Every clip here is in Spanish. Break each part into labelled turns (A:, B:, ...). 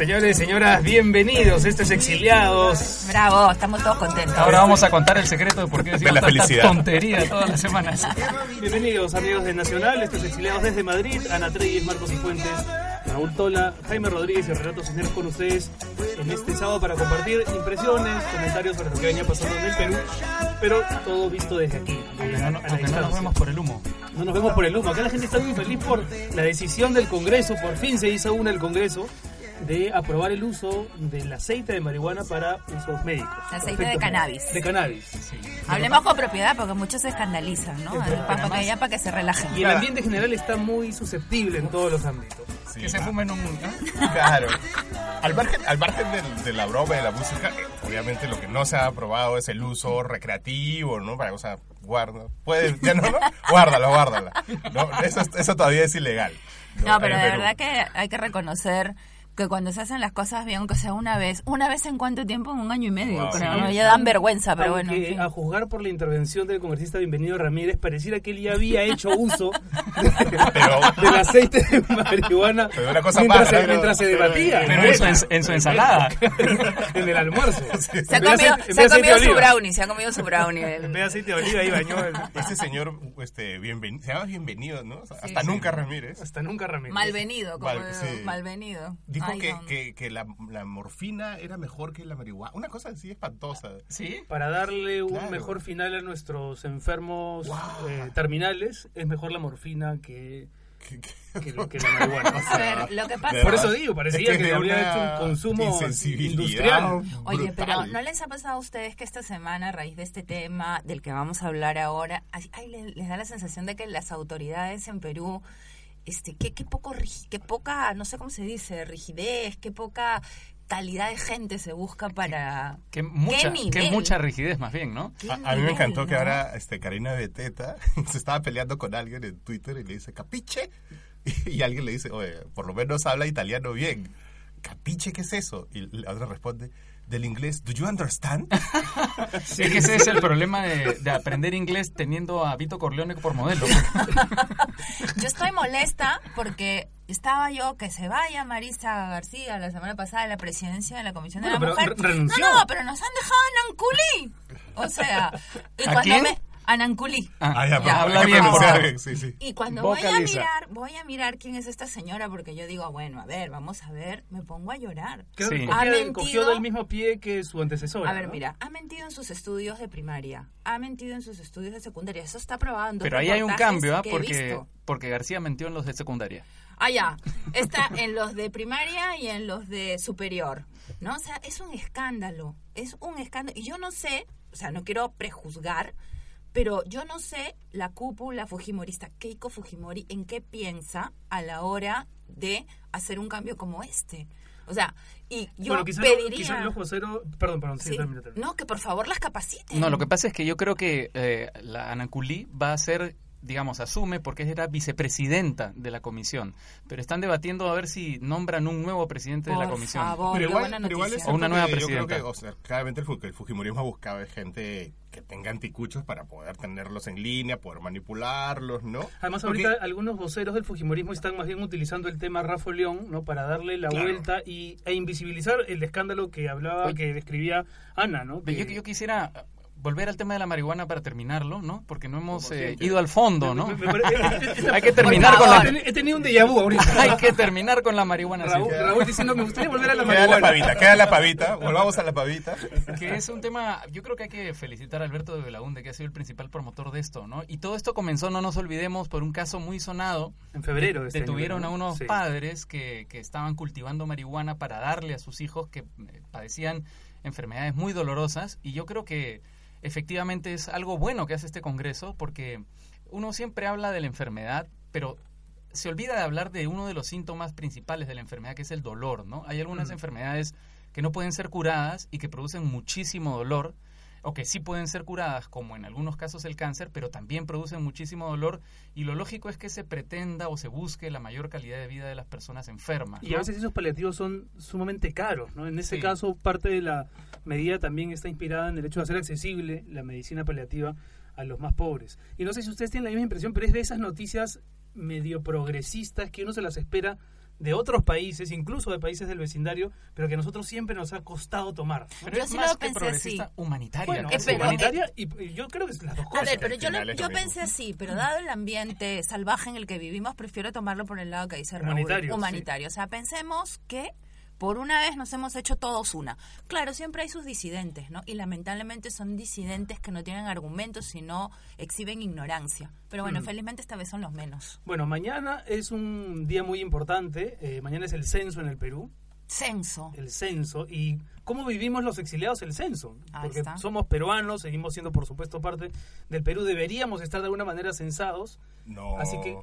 A: Señores y señoras, bienvenidos. Esto es Exiliados.
B: Bravo, estamos todos contentos.
C: Ahora vamos a contar el secreto de por qué decimos
D: la
C: tanta
D: felicidad.
C: tontería todas las semanas.
A: Bienvenidos, amigos de Nacional. Esto es Exiliados desde Madrid. Ana Treyes, Marcos y Fuentes, Raúl Tola, Jaime Rodríguez y Renato Cisneros con ustedes en este sábado para compartir impresiones, comentarios sobre lo que venía pasando en el Perú, pero todo visto desde aquí.
C: Aunque no,
A: la
C: aunque no nos vemos por el humo.
A: No nos vemos por el humo. Acá la gente está muy feliz por la decisión del Congreso. Por fin se hizo una el Congreso de aprobar el uso del aceite de marihuana para usos médicos.
B: Aceite de cannabis.
A: médicos. De cannabis.
B: Hablemos con propiedad porque muchos se escandalizan, ¿no?
A: Pero
B: Para, para que para que se relajen.
A: Y el ambiente general está muy susceptible en todos los ámbitos.
D: Sí,
C: Que se fumen un... ¿no?
D: Claro. Al margen, al margen del- de, la broma y de la música, eh, obviamente lo que no se ha aprobado es el uso recreativo, ¿no? Para, o sea, guarda. Puede, ya no, no, guárdalo, guárdala. No, eso, eso todavía es ilegal.
B: No, pero
D: En
B: de verdad que hay que reconocer que cuando se hacen las cosas bien, aunque sea una vez, una vez en cuánto tiempo, en un año y medio,
D: Wow.
B: creo,
A: Sí.
B: ¿no? Ya dan vergüenza, pero bueno.
A: Aunque,
B: en fin.
A: a juzgar por la intervención del congresista Bienvenido Ramírez, pareciera que él ya había hecho uso
D: Pero,
A: del aceite de marihuana
D: Pero una cosa
A: mientras, se,
D: ¿no?
A: mientras se debatía.
C: Pero en su, en su ensalada.
A: en el almuerzo.
B: Se ha comido, se ha comido su brownie, se ha comido su brownie. el-
A: En vez de aceite de oliva ahí bañó el-
D: ese señor, este, bienvenido, se llama bienvenido, ¿no? Hasta
B: sí.
D: nunca Ramírez.
A: Hasta nunca Ramírez.
B: Malvenido, como
D: Mal- sí.
B: malvenido.
D: Dijo
B: Ay,
D: que,
B: no.
D: que, que la, la morfina era mejor que la marihuana. Una cosa así espantosa.
C: ¿Sí?
A: Para darle un
D: Claro.
A: mejor final a nuestros enfermos
D: Wow.
A: eh, terminales, es mejor la morfina que,
D: Que- que-
A: que, lo- que la marihuana. O sea,
B: A ver, lo que pasa...
D: de
A: por eso digo, parecía
D: Es que
A: que,
D: de
A: habría hecho un consumo industrial.
B: Oye, pero. ¿no les ha pasado a ustedes que esta semana, a raíz de este tema del que vamos a hablar ahora, ay, ay, le- les, da la sensación de que las autoridades en Perú, este, qué, qué poco, qué poca, no sé cómo se dice, rigidez, qué poca calidad de gente se busca para...
C: Que mucha, que mucha rigidez más bien, ¿no?
B: ¿Qué
D: A, a mí me encantó que ahora este, Karina Beteta se estaba peleando con alguien en Twitter y le dice, ¿capiche? Y alguien le dice, oye, por lo menos habla italiano bien. ¿Capiche qué es eso? Y la otra responde, del inglés, ¿do you understand?
C: Es que ese es el problema de, de aprender inglés teniendo a Vito Corleone por modelo.
B: Yo estoy molesta porque estaba yo que se vaya Marisa García la semana pasada a la presidencia de la Comisión
A: Bueno,
B: de la
A: pero
B: Mujer.
A: re- renunció.
B: No, no, pero nos han dejado Ananculí. O sea, y
C: ¿A
B: cuando
C: quién?
B: me Ananculí.
C: Ah,
D: Ah, ya,
C: ya, habla bien, por favor.
D: sí, sí.
B: Y cuando voy a mirar, voy a mirar quién es esta señora porque yo digo, bueno, a ver, vamos a ver, me pongo a llorar.
C: Sí.
B: Ha
A: cogió,
B: mentido.
A: cogió del mismo pie que su antecesora.
B: A ver,
A: ¿no?
B: mira, ha mentido en sus estudios de primaria, ha mentido en sus estudios de secundaria. Eso está dos
C: Pero ahí hay un cambio, ¿ah? Porque, porque García mentió en los de secundaria.
B: Ah, ya. Está en los de primaria y en los de superior. ¿No? O sea, es un escándalo. Es un escándalo. Y yo no sé, o sea, no quiero prejuzgar, pero yo no sé la cúpula fujimorista, Keiko Fujimori, en qué piensa a la hora de hacer un cambio como este. O sea, y yo
A: bueno, quizás
B: pediría...
A: quizás los voceros... Perdón, perdón, sí,
B: Sí.
A: termina, termina.
B: No, que por favor las capaciten.
C: No, lo que pasa es que yo creo que eh, la Anaculí va a ser, digamos, asume porque era vicepresidenta de la comisión. Pero están debatiendo a ver si nombran un nuevo presidente de la comisión.
B: favor.
D: Pero igual,
B: buena
D: pero igual es
B: noticia.
C: O una nueva
D: que yo creo
C: presidenta.
D: que, o sea, claramente el, fu- el fujimorismo buscaba gente que tenga anticuchos para poder tenerlos en línea, poder manipularlos, ¿no?
A: Además,
D: Porque-
A: ahorita algunos voceros del Fujimorismo están más bien utilizando el tema Rafa León ¿no? para darle la
D: Claro.
A: vuelta y, e invisibilizar el escándalo que hablaba,
C: Oye.
A: que describía Ana, ¿no? Que-
C: Yo, yo quisiera volver al tema de la marihuana para terminarlo, ¿no? Porque no hemos eh, ido al fondo, ¿no? Hay que terminar con la,
A: He tenido un déjà vu ahorita.
C: hay que terminar con la marihuana. sí.
A: Raúl, Raúl diciendo, me gustaría volver a la
D: Queda la
A: marihuana.
D: pavita, queda la pavita, volvamos a la pavita.
C: que es un tema, yo creo que hay que felicitar a Alberto de Belaunde, que ha sido el principal promotor de esto, ¿no? Y todo esto comenzó, no nos olvidemos, por un caso muy sonado.
A: En febrero este año,
C: Detuvieron
A: ¿no?
C: a unos
A: Sí.
C: padres que, que estaban cultivando marihuana para darle a sus hijos que eh, padecían enfermedades muy dolorosas. Y yo creo que efectivamente es algo bueno que hace este Congreso, porque uno siempre habla de la enfermedad, pero se olvida de hablar de uno de los síntomas principales de la enfermedad, que es el dolor, ¿no? Hay algunas enfermedades que no pueden ser curadas y que producen muchísimo dolor, o que sí pueden ser curadas, como en algunos casos el cáncer, pero también producen muchísimo dolor, y lo lógico es que se pretenda o se busque la mayor calidad de vida de las personas enfermas.
A: Y a veces esos paliativos son sumamente caros, ¿no? En ese
C: Sí.
A: caso, parte de la medida también está inspirada en el hecho de hacer accesible la medicina paliativa a los más pobres. Y no sé si ustedes tienen la misma impresión, pero es de esas noticias medio progresistas que uno se las espera de otros países, incluso de países del vecindario, pero que a nosotros siempre nos ha costado tomar.
C: Pero
B: Yo
C: es
B: sí
C: más
B: lo
C: que
B: pensé
C: progresista
B: así.
C: humanitaria.
A: Bueno, es
B: pero-
A: humanitaria y, y yo creo que es las dos
B: A
A: cosas.
B: ver, pero yo, lo- yo pensé así, pero dado el ambiente salvaje en el que vivimos, prefiero tomarlo por el lado que dice Raúl.
A: Humanitario,
B: Humanitario. O sea, pensemos que por una vez nos hemos hecho todos una. Claro, siempre hay sus disidentes, ¿no? Y lamentablemente son disidentes que no tienen argumentos, sino exhiben ignorancia. Pero
A: Mm.
B: bueno, felizmente esta vez son los menos.
A: Bueno, mañana es un día muy importante. eh, mañana es el censo en el Perú.
B: Censo.
A: El censo. ¿Y cómo vivimos los exiliados el censo?
B: Ahí
A: Porque
B: está.
A: somos peruanos, seguimos siendo, por supuesto, parte del Perú. Deberíamos estar de alguna manera censados.
D: No.
A: Así que,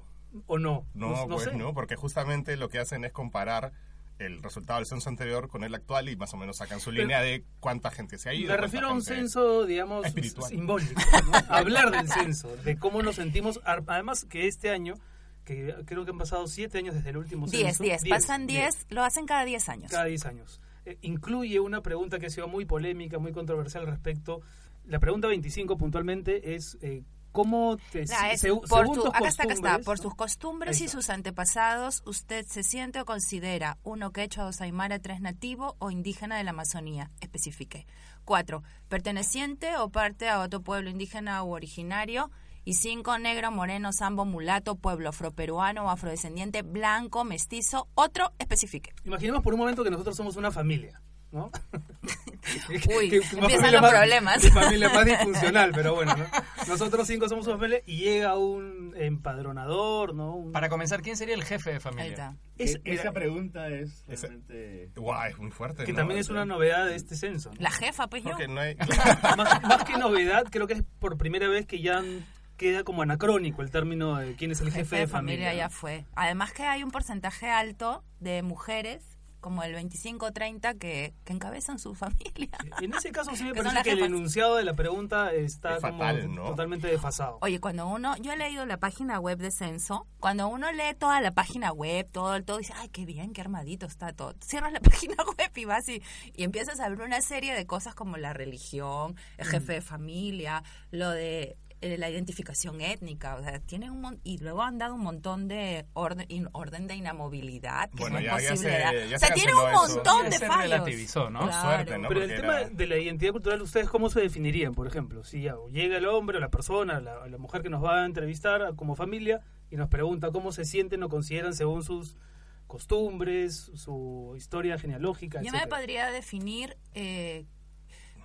A: ¿o no?
D: No, pues
A: sé.
D: no, porque justamente lo que hacen es comparar el resultado del censo anterior con el actual y más o menos sacan su
A: Pero-
D: línea de cuánta gente se ha ido.
A: Me refiero a un censo, digamos,
D: Espiritual.
A: simbólico. ¿no? Hablar del censo, de cómo nos sentimos. Además que este año, que creo que han pasado siete años desde el último
B: Diez,
A: censo.
B: diez. Pasan diez, lo hacen cada diez años.
A: Cada 10 años. Eh, incluye una pregunta que ha sido muy polémica, muy controversial al respecto. La pregunta 25 puntualmente es eh, cómo te
B: Ah, es
A: se-
B: por
A: según
B: tu-
A: tus
B: acá está, acá está. Por sus costumbres y sus antepasados, usted se siente o considera uno quechua, dos aymara, tres nativo o indígena de la Amazonía. Especifique. Cuatro, perteneciente o parte a otro pueblo indígena o originario. Y cinco, negro, moreno, sambo, mulato, pueblo afroperuano o afrodescendiente, blanco, mestizo. Otro, especifique.
A: Imaginemos por un momento que nosotros somos una familia. ¿No?
B: Uy,
A: Que- que una
B: empiezan
A: familia
B: los
A: más-
B: problemas.
A: familia más disfuncional, pero bueno, ¿no? Nosotros cinco somos una familia y llega un empadronador, ¿no? Un-
C: Para comenzar, ¿quién sería el jefe de
B: Ahí
C: familia?
B: está.
A: es-
E: esa pregunta es realmente...
D: Guau, es muy fuerte.
A: que
D: ¿no?
A: también es una novedad de este censo. ¿no?
B: La jefa, pues yo.
D: No hay...
A: más, más que novedad, creo que es por primera vez que ya queda como anacrónico el término de quién es el jefe, de familia.
B: ya fue. Además que hay un porcentaje alto de mujeres, como el 25-30, que, que encabezan su familia.
A: En ese caso sí me
B: Que
A: parece que el enunciado de la pregunta está
D: Es
A: como
D: fatal, ¿no?
A: totalmente desfasado.
B: Oye, cuando uno, yo he leído la página web de Censo, cuando uno lee toda la página web, todo el todo, dice, ay, qué bien, qué armadito está todo. Cierras la página web y vas y, y empiezas a ver una serie de cosas como la religión, el jefe de familia, lo de eh, la identificación étnica, o sea, tienen un mon- y luego han dado un montón de orden, in- orden de inamovilidad, que
D: Bueno,
B: no es
D: ya- ya
B: posible
D: se- ya
B: o
D: se
B: sea, tiene un
D: eso.
B: montón
C: Ya
B: de
C: se
B: fallos.
C: relativizó, ¿no?
B: Claro.
D: Suerte, ¿no?
A: Pero el tema
D: era-
A: de la identidad cultural, ¿ustedes cómo se definirían, por ejemplo? Si ya llega el hombre o la persona, la, la mujer que nos va a entrevistar como familia y nos pregunta cómo se sienten o consideran según sus costumbres, su historia genealógica,
B: Yo me podría definir eh,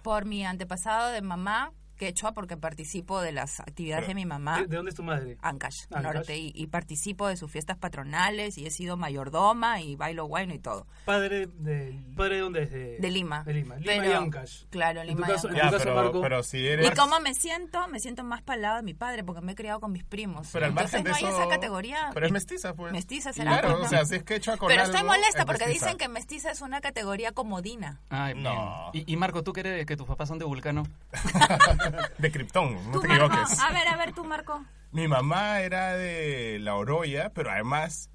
B: por mi antepasado de mamá, quechua, porque participo de las actividades
D: Pero,
B: de mi mamá.
A: ¿De, de dónde es tu madre?
B: Ancash,
A: Ancash.
B: norte, y, y participo de sus fiestas patronales y he sido mayordoma y bailo guayno y todo.
A: Padre de, ¿Padre de dónde es? De,
B: De Lima.
A: De Lima. Lima
B: Pero-
A: y Ancash.
B: Claro, Lima y Ancash.
D: Ya, pero,
A: Marco.
D: pero si eres...
B: ¿Y cómo me siento? Me siento más para el lado de mi padre porque me he criado con mis primos.
D: Pero al
B: Entonces
D: margen de
B: no hay esa categoría.
D: Pero es mestiza, pues.
B: Mestiza será,
D: Claro,
B: pues, ¿no?
D: o sea, si es quechua con
B: Pero
D: algo,
B: estoy molesta
D: es
B: porque
D: mestiza.
B: dicen que mestiza es una categoría comodina.
C: Ay.
D: No.
C: Y, y Marco, ¿tú crees que tus papás son de Vulcano?
D: De Krypton, no te
B: Marco,
D: equivoques.
B: a ver, a ver, tú, Marco.
D: Mi mamá era de La Oroya, pero además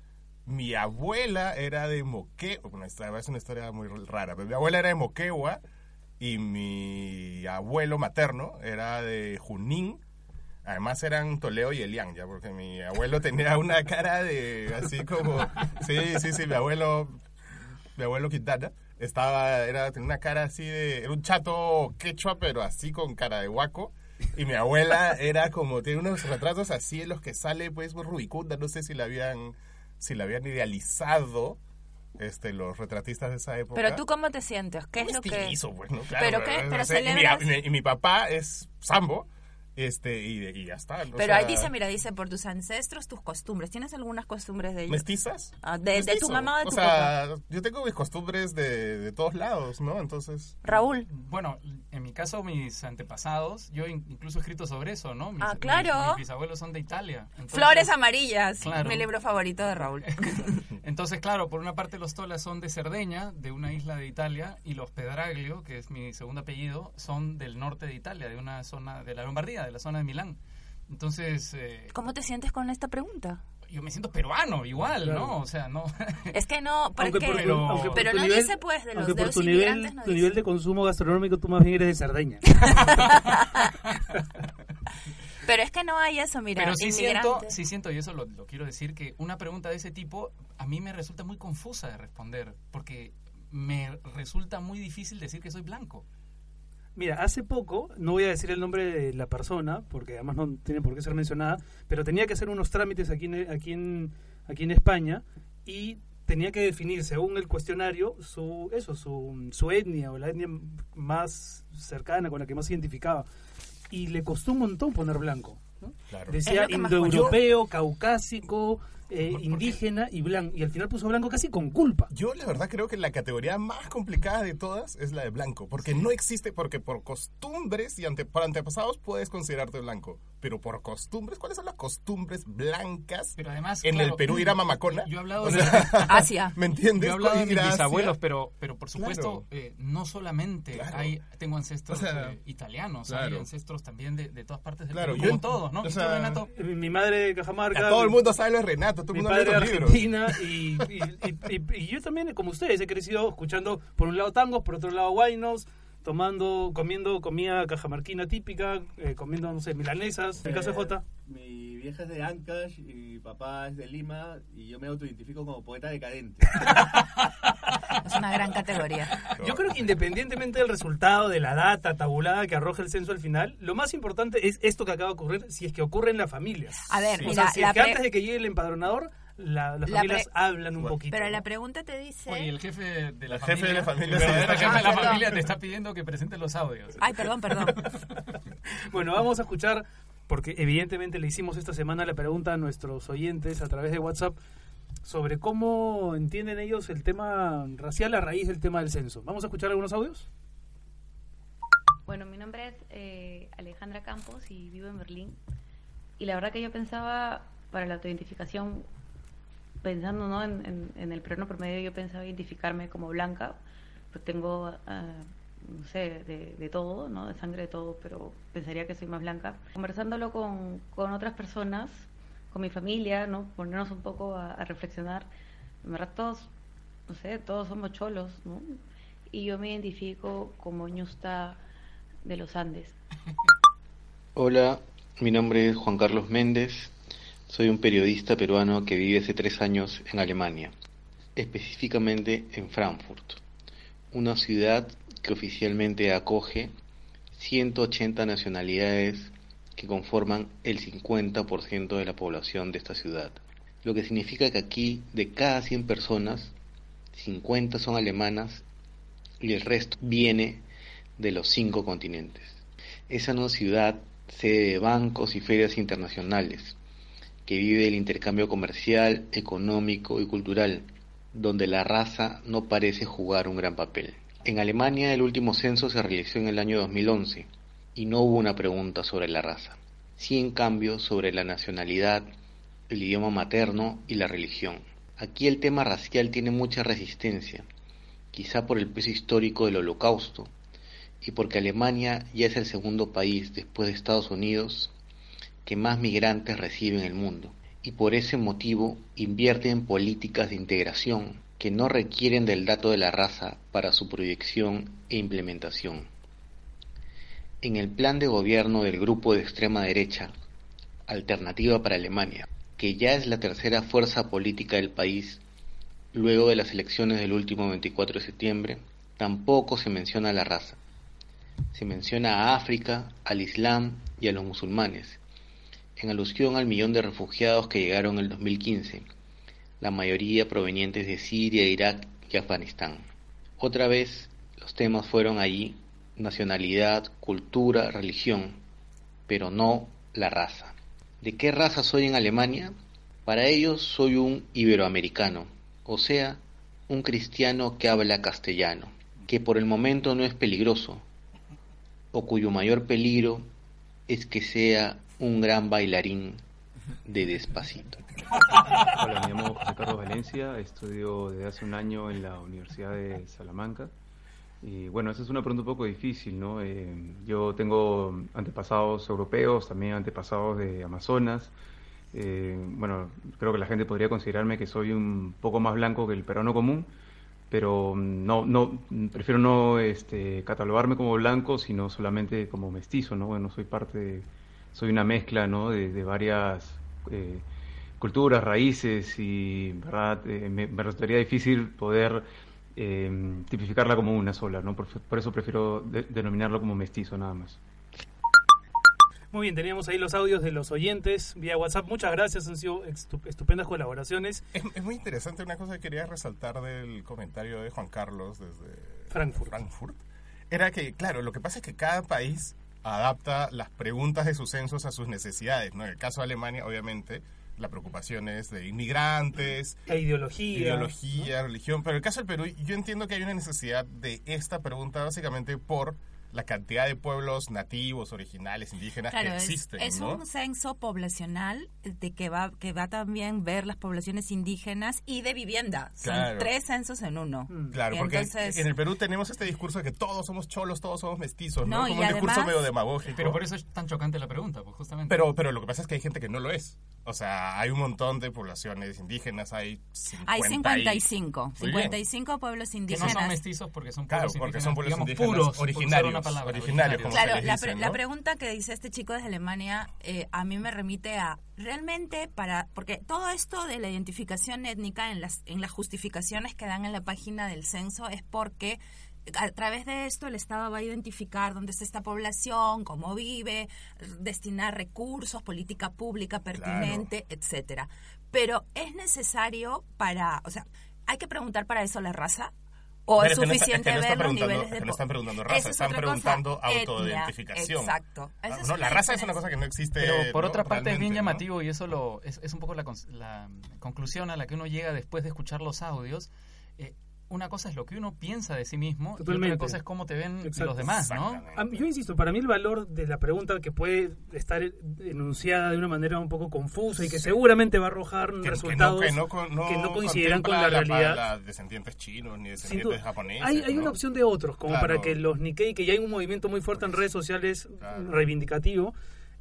D: mi abuela era de Moquegua. Bueno, esta es una historia muy rara, pero mi abuela era de Moquegua y mi abuelo materno era de Junín. Además eran Toledo y Elián, ya, porque mi abuelo tenía una cara de así como... Sí, sí, sí, mi abuelo, mi abuelo Quintana estaba, era, tenía una cara así de... Era un chato quechua, pero así con cara de guaco. Y mi abuela era como, tiene unos retratos así en los que sale pues muy rubicunda, no sé si la habían, si la habían idealizado este, los retratistas de esa época.
B: Pero tú, ¿cómo te sientes? ¿Qué es lo que...?
D: Pues, ¿no? Claro,
B: ¿Pero qué? ¿Pero
D: mi,
B: celebras?
D: y mi- y mi papá es sambo, este, y, y ya está.
B: Pero ahí
D: sea,
B: dice, mira, dice, por tus ancestros, tus costumbres. ¿Tienes algunas costumbres de ellos?
D: ¿Mestizas?
B: Ah, de- de tu mamá o de tu
D: O sea, yo tengo mis costumbres de, de todos lados, ¿no? Entonces...
B: Raúl.
C: Bueno, en mi caso, mis antepasados, yo in- incluso he escrito sobre eso, ¿no? Mis,
B: Ah,
C: mis-
B: claro.
C: Mis, bisabuelos son de Italia. Entonces-
B: Flores amarillas.
C: Claro.
B: Mi libro favorito de Raúl.
C: Entonces, claro, por una parte los Tolas son de Cerdeña, de una isla de Italia, y los Pedraglio, que es mi segundo apellido, son del norte de Italia, de una zona de la Lombardía, de la zona de Milán. Entonces, eh,
B: ¿Cómo te sientes con esta pregunta?
C: yo me siento peruano igual,
A: Claro.
C: ¿no? O sea, no...
B: Es que no, porque
A: Aunque por,
C: Pero-
A: aunque por
B: pero no
A: nivel-
B: dice, pues, de los
A: tu nivel,
B: no
A: tu
B: dice.
A: nivel de consumo gastronómico tú más bien eres de Cerdeña.
B: Pero es que no hay eso, mira.
C: Pero sí siento, sí siento, y eso lo, lo quiero decir, que una pregunta de ese tipo a mí me resulta muy confusa de responder, porque me resulta muy difícil decir que soy blanco.
A: Mira, hace poco, no voy a decir el nombre de la persona, porque además no tiene por qué ser mencionada, pero tenía que hacer unos trámites aquí en, aquí en, aquí en España y tenía que definir, según el cuestionario, su, eso, su, su etnia o la etnia más cercana con la que más se identificaba. Y le costó un montón poner blanco. ¿no?
D: Claro.
A: Decía indoeuropeo, caucásico, eh, indígena y blanco. Y al final puso blanco casi con culpa.
D: Yo la verdad creo que la categoría más complicada de todas es la de blanco, porque no existe, porque por costumbres y ante, por antepasados puedes considerarte blanco, pero por costumbres, ¿cuáles son las costumbres blancas
C: Pero además,
D: en
C: claro,
D: el Perú ir a mamacona?
C: Yo he hablado
D: O
C: de,
B: Asia.
D: ¿Me entiendes?
C: yo he hablado de mis bisabuelos, pero, pero por supuesto,
D: Claro.
C: eh, no solamente
D: Claro.
C: hay, tengo ancestros
D: O sea,
C: eh, italianos, hay ancestros también de, de todas partes del
D: Claro,
C: Perú,
D: yo
C: como
D: ent-
C: todos, ¿no?
D: o
C: ¿Y tú,
D: sea,
C: Renato?
A: Mi mi madre de Cajamarca.
D: Ya todo el mundo sabe lo de Renato, todo el
A: mi
D: mundo
A: padre
D: lee
A: de
D: los libros.
A: Argentina y, y- y- y- y yo también, como ustedes, he crecido escuchando por un lado tangos, por otro lado guainos, tomando, comiendo comida cajamarquina típica, eh, comiendo, no sé, milanesas. En el caso de Jota,
E: Mi vieja es de Ancash y mi papá es de Lima y yo me autoidentifico como poeta decadente.
B: Es una gran categoría.
A: yo creo que independientemente del resultado, de la data tabulada que arroja el censo al final, lo más importante es esto que acaba de ocurrir, si es que ocurre en las familias.
B: A ver, mira,
A: sea, si
B: la
A: es que antes de que llegue el empadronador, la- las
B: La
A: familias hablan un
D: Bueno,
A: poquito.
B: Pero la pregunta te dice...
C: Oye, el jefe de la
D: El
C: familia,
D: jefe de la familia
C: el jefe de la familia te está pidiendo que presentes los audios.
B: Ay, perdón, perdón.
A: Bueno, vamos a escuchar, porque evidentemente le hicimos esta semana la pregunta a nuestros oyentes a través de WhatsApp sobre cómo entienden ellos el tema racial a raíz del tema del censo. ¿Vamos a escuchar algunos audios?
F: Bueno, mi nombre es eh, Alejandra Campos y vivo en Berlín. Y la verdad que yo pensaba para la autoidentificación, pensando ¿no? en, el plano promedio, yo pensaba identificarme como blanca, pues tengo, ah, no sé, de, de todo, ¿no? de sangre de todo, pero pensaría que soy más blanca. Conversándolo con, con otras personas, con mi familia, ¿no? ponernos un poco a, a reflexionar, en verdad todos, no sé, todos somos cholos, ¿no? Y yo me identifico como ñusta de los Andes.
G: Hola, mi nombre es Juan Carlos Méndez, soy un periodista peruano que vive hace tres años en Alemania, específicamente en Frankfurt, una ciudad que oficialmente acoge 180 nacionalidades que conforman el 50% de la población de esta ciudad, lo que significa que aquí de cada 100 personas, 50 son alemanas y el resto viene de los cinco continentes. Es una ciudad sede de bancos y ferias internacionales, que vive el intercambio comercial, económico y cultural, donde la raza no parece jugar un gran papel. En Alemania el último censo se realizó en el año 2011 y no hubo una pregunta sobre la raza, sí en cambio sobre la nacionalidad, el idioma materno y la religión. Aquí el tema racial tiene mucha resistencia, quizá por el peso histórico del holocausto, y porque Alemania ya es el segundo país después de Estados Unidos que más migrantes recibe en el mundo y por ese motivo invierte en políticas de integración que no requieren del dato de la raza para su proyección e implementación. En el plan de gobierno del grupo de extrema derecha, Alternativa para Alemania, que ya es la tercera fuerza política del país, luego de las elecciones del último 24 de septiembre, tampoco se menciona la raza se menciona a África, al Islam y a los musulmanes, en alusión al millón de refugiados que llegaron en el 2015, la mayoría provenientes de Siria, Irak y Afganistán. Otra vez, los temas fueron allí nacionalidad, cultura, religión, pero no la raza. ¿De qué raza soy en Alemania? Para ellos soy un iberoamericano, o sea, un cristiano que habla castellano, que por el momento no es peligroso, o cuyo mayor peligro es que sea un gran bailarín de despacito.
H: Hola, me llamo José Carlos Valencia, estudio desde hace un año en la Universidad de Salamanca. Y bueno, esa es una pregunta un poco difícil, ¿no? Eh, yo tengo antepasados europeos, también antepasados de Amazonas. Eh, bueno, creo que la gente podría considerarme que soy un poco más blanco que el peruano común, pero no, no, prefiero no este, catalogarme como blanco, sino solamente como mestizo, ¿no? Bueno, soy parte de, soy una mezcla, ¿no? De, de varias eh, culturas, raíces y, ¿verdad? Eh, me, me resultaría difícil poder eh, tipificarla como una sola, ¿no? Por, por eso prefiero de- denominarlo como mestizo nada más.
A: Muy bien, teníamos ahí los audios de los oyentes vía WhatsApp. Muchas gracias, han sido estu- estupendas colaboraciones.
D: Es, es muy interesante una cosa que quería resaltar del comentario de Juan Carlos desde
A: Frankfurt.
D: Frankfurt. Era que, claro, lo que pasa es que cada país adapta las preguntas de sus censos a sus necesidades. ¿no? En el caso de Alemania, obviamente, la preocupación es de inmigrantes,
A: La ideología.
D: ideología, religión. Pero en el caso del Perú, yo entiendo que hay una necesidad de esta pregunta básicamente por la cantidad de pueblos nativos, originales, indígenas
B: Claro,
D: que existen.
B: es
D: ¿no?
B: un censo poblacional de que va que va también ver las poblaciones indígenas y de vivienda. Son
D: Claro.
B: tres censos en uno.
D: Claro,
B: Y
D: porque
B: entonces-
D: en el Perú tenemos este discurso de que todos somos cholos, todos somos mestizos, ¿no?
B: No,
D: Como
B: y
D: un discurso medio demagógico.
C: Pero por eso es tan chocante la pregunta, pues justamente.
D: Pero, pero lo que pasa es que hay gente que no lo es. O sea, hay un montón de poblaciones indígenas, hay 50
B: Hay
D: y-
B: 55,
D: Muy bien.
B: 55 pueblos
C: que no
B: indígenas.
C: son mestizos porque son
D: Claro,
C: pueblos
D: porque
C: indígenas,
D: son pueblos
C: digamos,
D: indígenas
C: puros, por usar
D: originarios,
C: una palabra,
D: originarios, como
B: Claro,
D: se les
B: la,
D: dice,
B: pre-
D: ¿no?
B: la pregunta que dice este chico desde Alemania eh, a mí me remite a realmente para porque todo esto de la identificación étnica en las en las justificaciones que dan en la página del censo es porque a través de esto el Estado va a identificar dónde está esta población, cómo vive, destinar recursos, política pública pertinente, etcétera. Pero es necesario para, o sea, hay que preguntar para eso la raza o
D: Pero
B: es
D: es que no está- es
B: suficiente
D: que no
B: ver los niveles de
D: es que no están preguntando raza,
B: es
D: están
B: otra cosa,
D: preguntando
B: etnia,
D: autoidentificación.
B: Exacto.
D: Ah,
B: Esa es
D: no, la raza es una cosa que no existe.
C: Pero por
D: ¿no?
C: otra parte es bien llamativo y eso lo, es, es un poco la, la conclusión a la que uno llega después de escuchar los audios. Eh, una cosa es lo que uno piensa de sí mismo y
A: Totalmente.
C: otra cosa es cómo te ven
A: Exacto.
C: los demás, ¿no?
A: Yo insisto, para mí el valor de la pregunta que puede estar enunciada de una manera un poco confusa y que seguramente va a arrojar
D: Que- que no-
A: resultados
D: que no, con- no
A: que no coincidirán con la realidad.
D: la- descendientes chinos ni descendientes
A: duda.
D: japoneses.
A: Hay, hay
D: ¿no?
A: una opción de otros, como
D: Claro.
A: para que los Nikkei, que ya hay un movimiento muy fuerte en redes sociales
D: Claro.
A: reivindicativo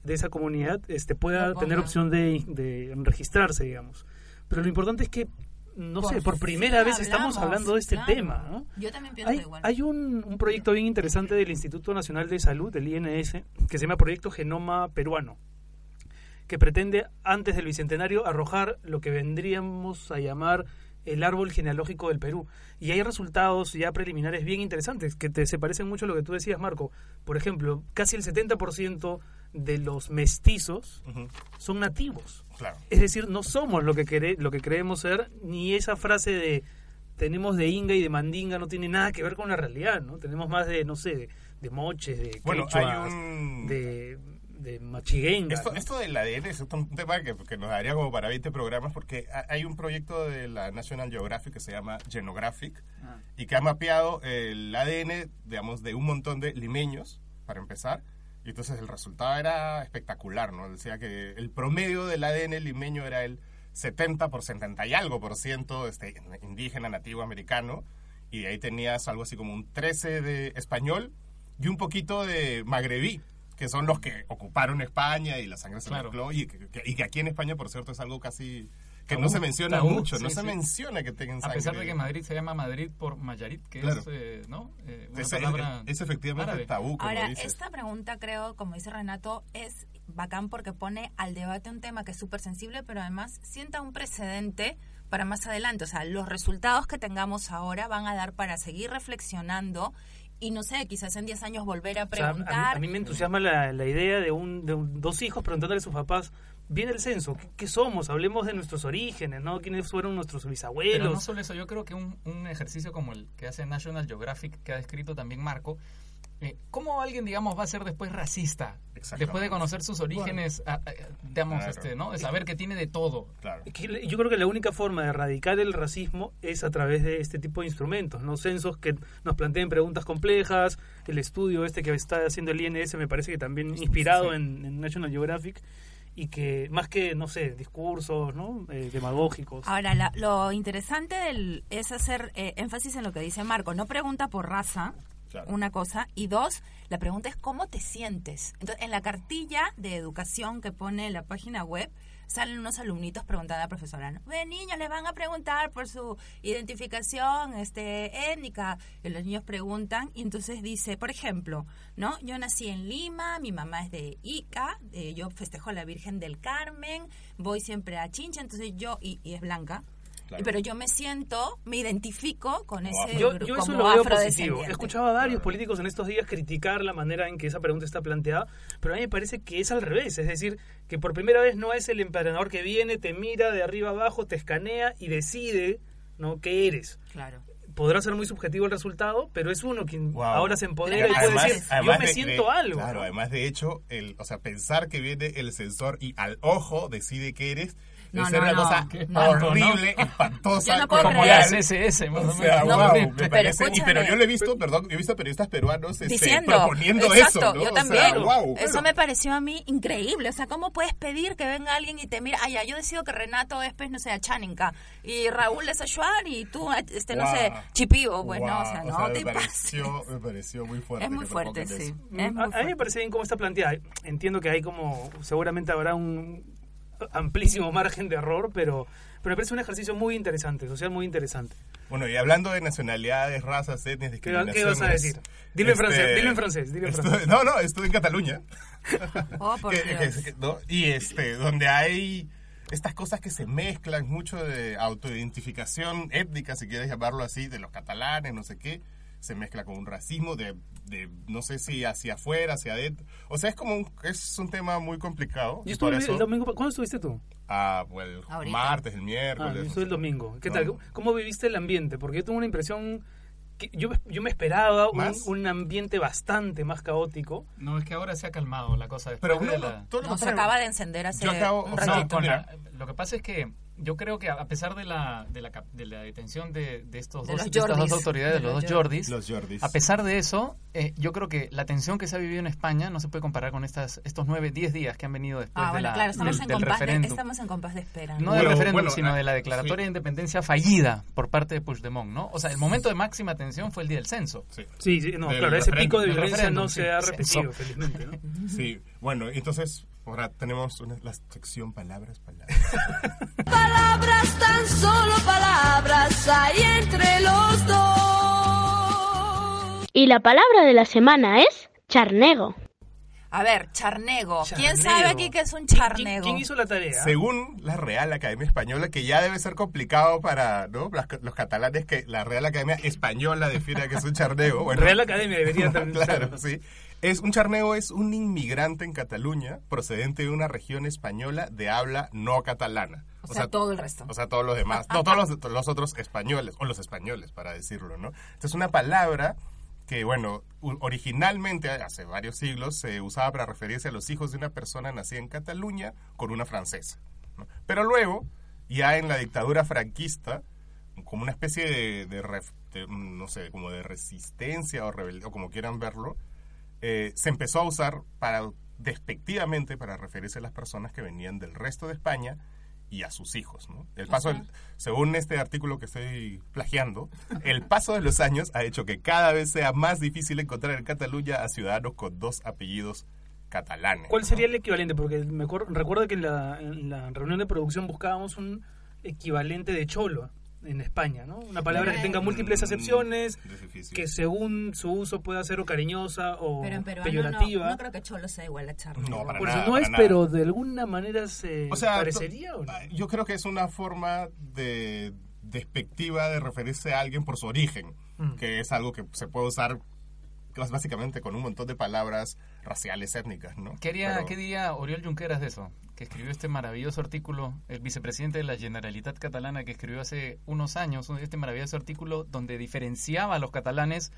A: de esa comunidad, este pueda tener opción de, de registrarse, digamos. Pero lo importante es que, no sé, por primera vez estamos hablando de este
B: claro.
A: tema, ¿no?
B: Yo también pienso
A: Hay,
B: igual.
A: hay un, un proyecto bien interesante del Instituto Nacional de Salud, del INS, que se llama Proyecto Genoma Peruano, que pretende, antes del Bicentenario, arrojar lo que vendríamos a llamar el árbol genealógico del Perú. Y hay resultados ya preliminares bien interesantes, que te, se parecen mucho a lo que tú decías, Marco. Por ejemplo, casi el 70% de los mestizos son nativos.
D: Claro.
A: Es decir, no somos lo que, cre- lo que creemos ser, ni esa frase de tenemos de Inga y de Mandinga no tiene nada que ver con la realidad, ¿no? Tenemos más de, no sé, de, de moches, de
D: Bueno,
A: quechuas,
D: hay un-
A: de, de machiguenga.
D: Esto,
A: ¿no?
D: esto del ADN es un tema que, que nos daría como para 20 programas porque ha- hay un proyecto de la National Geographic que se llama Genographic
A: Ah.
D: y que ha mapeado el ADN, digamos, de un montón de limeños, para empezar. Y entonces el resultado era espectacular, ¿no? Decía que el promedio del ADN limeño era el 70 por 70 y algo por ciento este, indígena, nativo, americano. Y de ahí tenías algo así como un 13 de español y un poquito de magrebí, que son los que ocuparon España y la sangre se
C: Claro.
D: mezcló. Y que, que- y que aquí en España, por cierto, es algo casi que no se menciona
C: tabú,
D: mucho. no se
C: sí.
D: menciona que tengan
C: A
D: sangre.
C: pesar de que Madrid se llama Madrid por Mayarit, que
D: Claro.
C: es, eh, ¿no? Eh, una
D: Es,
C: palabra
D: es efectivamente
C: árabe.
D: tabú, como
B: Ahora,
D: dices.
B: esta pregunta creo, como dice Renato, es bacán porque pone al debate un tema que es súper sensible, pero además sienta un precedente para más adelante. O sea, los resultados que tengamos ahora van a dar para seguir reflexionando y no sé, quizás en 10 años volver a
A: O sea, a, mí,
B: preguntar.
A: a mí me entusiasma la, la idea de, un, de un- dos hijos preguntándole a sus papás, viene el censo, ¿qué, qué somos? Hablemos de nuestros orígenes, ¿no? ¿Quiénes fueron nuestros
C: Pero no
A: bisabuelos?
C: solo eso, yo creo que un, un ejercicio como el que hace National Geographic, que ha descrito también Marco, eh, ¿cómo alguien, digamos, va a ser después racista? Después de conocer sus orígenes, a- a- digamos,
D: Claro.
C: este, ¿no? De saber que tiene de todo.
D: Claro.
A: Yo creo que la única forma de erradicar el racismo es a través de este tipo de instrumentos, ¿no? Censos que nos planteen preguntas complejas, el estudio este que está haciendo el INS me parece que también inspirado En, en National Geographic y que más que, no sé, discursos, ¿no? Eh, demagógicos.
B: Ahora, la- lo interesante del- es hacer eh, énfasis en lo que dice Marco. No pregunta por raza,
D: Claro.
B: una cosa, y dos, la pregunta es cómo te sientes. Entonces, en la cartilla de educación que pone la página web, salen unos alumnitos preguntando a la profesora, ¿no? Ve, niños, les van a preguntar por su identificación este, étnica. Y los niños preguntan y entonces dice, por ejemplo, ¿no? Yo nací en Lima, mi mamá es de Ica, eh, yo festejo la Virgen del Carmen, voy siempre a Chincha, entonces yo, y, y es blanca,
D: Claro.
B: pero yo me siento, me identifico con ese
A: Yo, yo eso
B: como
A: lo veo positivo.
B: afrodescendiente.
A: He escuchado a varios políticos en estos días criticar la manera en que esa pregunta está planteada, pero a mí me parece que es al revés. Es decir, que por primera vez no es el emperador que viene, te mira de arriba abajo, te escanea y decide ¿no? qué eres.
B: Claro.
A: Podrá ser muy subjetivo el resultado, pero es uno quien
D: Wow.
A: ahora se empodera y puede
B: además-
A: decir, yo me
D: de-
A: siento
D: de-
A: algo.
D: Claro,
A: ¿no?
D: además de hecho, el, o sea, pensar que viene el sensor y al ojo decide que eres,
B: No,
D: ser
B: no,
D: una
B: no.
D: cosa
B: espanto,
D: horrible, espantosa.
B: Yo no puedo
C: Como
D: cordial.
C: las SS, más o
D: O sea, wow,
B: pero
D: me parece, y,
B: escúchame.
D: pero yo lo he visto, perdón, yo he visto periodistas peruanos este,
B: Diciendo,
D: proponiendo
B: exacto,
D: eso, ¿no?
B: yo
D: O sea,
B: también.
D: wow,
B: Eso me pareció a mí increíble. O sea, ¿cómo puedes pedir que venga alguien y te mira? Ah, ya, yo decido que Renato es, pues, no sé, Chaninka y Raúl es Achuar y tú, este, no sé, Chipío. Pues no, o sea, no te
D: me pareció, me pareció muy fuerte.
B: Es muy fuerte, sí. Es muy
A: a, a mí me
B: fuerte.
A: parece bien cómo está planteada. Entiendo que hay como, seguramente habrá un amplísimo margen de error, pero, pero me parece un ejercicio muy interesante, social muy interesante.
D: Bueno, y hablando de nacionalidades, razas, etnias,
A: ¿Qué,
D: discriminaciones...
A: qué vas a decir? Dilo en
D: este,
A: francés, dilo en francés, dilo en
D: estuve-
A: francés.
D: No, no, estuve en Cataluña.
B: Oh, por
D: Que-
B: Dios.
D: que- que- ¿no? Y este, donde hay estas cosas que se mezclan mucho de autoidentificación étnica, si quieres llamarlo así, de los catalanes, no sé qué, se mezcla con un racismo de, de no sé si hacia afuera, hacia adentro. O sea, es como un, es un tema muy complicado.
A: Yo
D: y por
A: estuve
D: eso,
A: el domingo, ¿cuándo estuviste tú?
D: ah, pues, el
B: Ahorita.
D: martes, el
A: Ah,
D: miércoles.
A: yo
D: no
A: estuve el domingo. ¿Qué
D: No.
A: tal? ¿Cómo viviste el ambiente? Porque yo tuve una impresión yo, yo me esperaba un, un ambiente bastante más caótico.
C: No, es que ahora se ha calmado la cosa.
D: Pero
C: después
D: no,
C: de la-
D: todo lo
B: No, se acaba de encender hace
D: Yo acabo-
B: un
D: o
C: No,
D: sea,
B: ratito.
C: con
D: mira.
C: la- lo que pasa es que yo creo que a pesar de la, de la, cap- de la detención de, de estos
B: De
C: dos, de estas dos autoridades, de los
B: los
C: dos Jordis,
D: Los Jordis.
C: a pesar de eso, eh, yo creo que la tensión que se ha vivido en España no se puede comparar con estas, estos nueve, diez días que han venido después
B: Ah,
C: de
B: bueno,
C: la,
B: claro, estamos
C: del,
B: en,
C: del
B: compás
C: referéndum.
B: estamos en compás de espera.
C: No
D: Bueno,
C: del referéndum,
D: bueno,
C: sino
D: ah,
C: de la declaratoria
D: sí.
C: de independencia fallida por parte de Puigdemont, ¿no? O sea, el momento de máxima tensión fue el día del censo.
D: Sí.
A: Sí, sí, no,
D: Del
A: claro, ese pico de violencia no
C: sí,
A: se ha repetido, felizmente, ¿no?
D: Sí, bueno, entonces ahora tenemos una, la sección palabras, palabras.
I: Palabras, tan solo palabras hay entre los dos.
J: Y la palabra de la semana es charnego.
B: A ver, charnego. ¿Quién sabe aquí qué es un
A: ¿Quién-
B: charnego?
A: ¿Quién hizo la tarea?
D: Según la Real Academia Española, que ya debe ser complicado para los, catalanes que la Real Academia Española defina que es un charnego. Bueno,
A: Real Academia debería también
D: claro, sí. Es, un charnego es un inmigrante en Cataluña procedente de una región española de habla no catalana.
B: O sea, todo el resto.
D: O sea, todos los demás. No, todos los, los otros españoles, o los españoles, para decirlo, ¿no? Entonces, una palabra que, bueno, originalmente, hace varios siglos, se usaba para referirse a los hijos de una persona nacida en Cataluña con una francesa. ¿no? Pero luego, ya en la dictadura franquista, como una especie de, de ref- de, no sé, como de resistencia o rebelión, o como quieran verlo, eh, se empezó a usar para despectivamente para referirse a las personas que venían del resto de España y a sus hijos. ¿no? El paso, del- según este artículo que estoy plagiando, el paso de los años ha hecho que cada vez sea más difícil encontrar en Cataluña a ciudadanos con dos apellidos catalanes.
A: ¿Cuál
D: ¿no?
A: sería el equivalente? Porque me recuerdo que en la, en la reunión de producción buscábamos un equivalente de cholo en España, ¿no? Una palabra que tenga múltiples
D: Mm,
A: acepciones, que según su uso pueda ser o cariñosa o
B: Pero en peruano
A: peyorativa.
B: no, no creo que cholo sea igual a charnego.
D: No, para
A: Por
D: nada,
A: eso no
D: para
A: es,
D: nada.
A: pero de alguna manera se
D: O sea,
A: parecería o no?
D: yo creo que es una forma de despectiva de referirse a alguien por su origen,
A: Mm.
D: que es algo que se puede usar pues, básicamente con un montón de palabras raciales, étnicas, ¿no?
C: ¿Qué, haría-
D: Pero-
C: qué diría Oriol Junqueras de eso? Que escribió este maravilloso artículo, el vicepresidente de la Generalitat Catalana, que escribió hace unos años este maravilloso artículo donde diferenciaba a los catalanes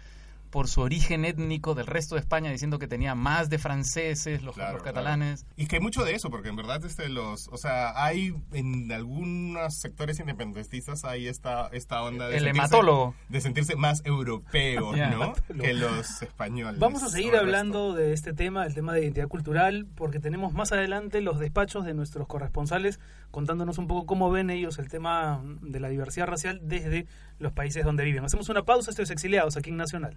C: por su origen étnico del resto de España, diciendo que tenía más de franceses los,
D: Claro,
C: los
D: claro.
C: catalanes.
D: Y que hay mucho de eso, porque en verdad este, los, o sea, hay en algunos sectores independentistas hay esta, esta onda de
C: El
D: sentirse-
C: hematólogo.
D: de sentirse más europeos,
C: Ya.
D: ¿no? Que los españoles.
A: Vamos a seguir hablando de este tema, el tema de identidad cultural, porque tenemos más adelante los despachos de nuestros corresponsales contándonos un poco cómo ven ellos el tema de la diversidad racial desde los países donde viven. Hacemos una pausa, estos exiliados aquí en Nacional.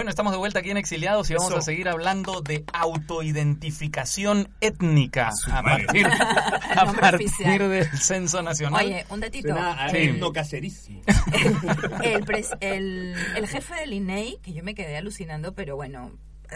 C: Bueno, estamos de vuelta aquí en Exiliados y vamos
A: Eso.
C: a seguir hablando de autoidentificación étnica a partir, a partir del censo nacional.
B: Oye, un datito.
E: Suena a
C: Sí.
E: caserísimo.
B: el, pres- el, el jefe del INEI, que yo me quedé alucinando, pero bueno,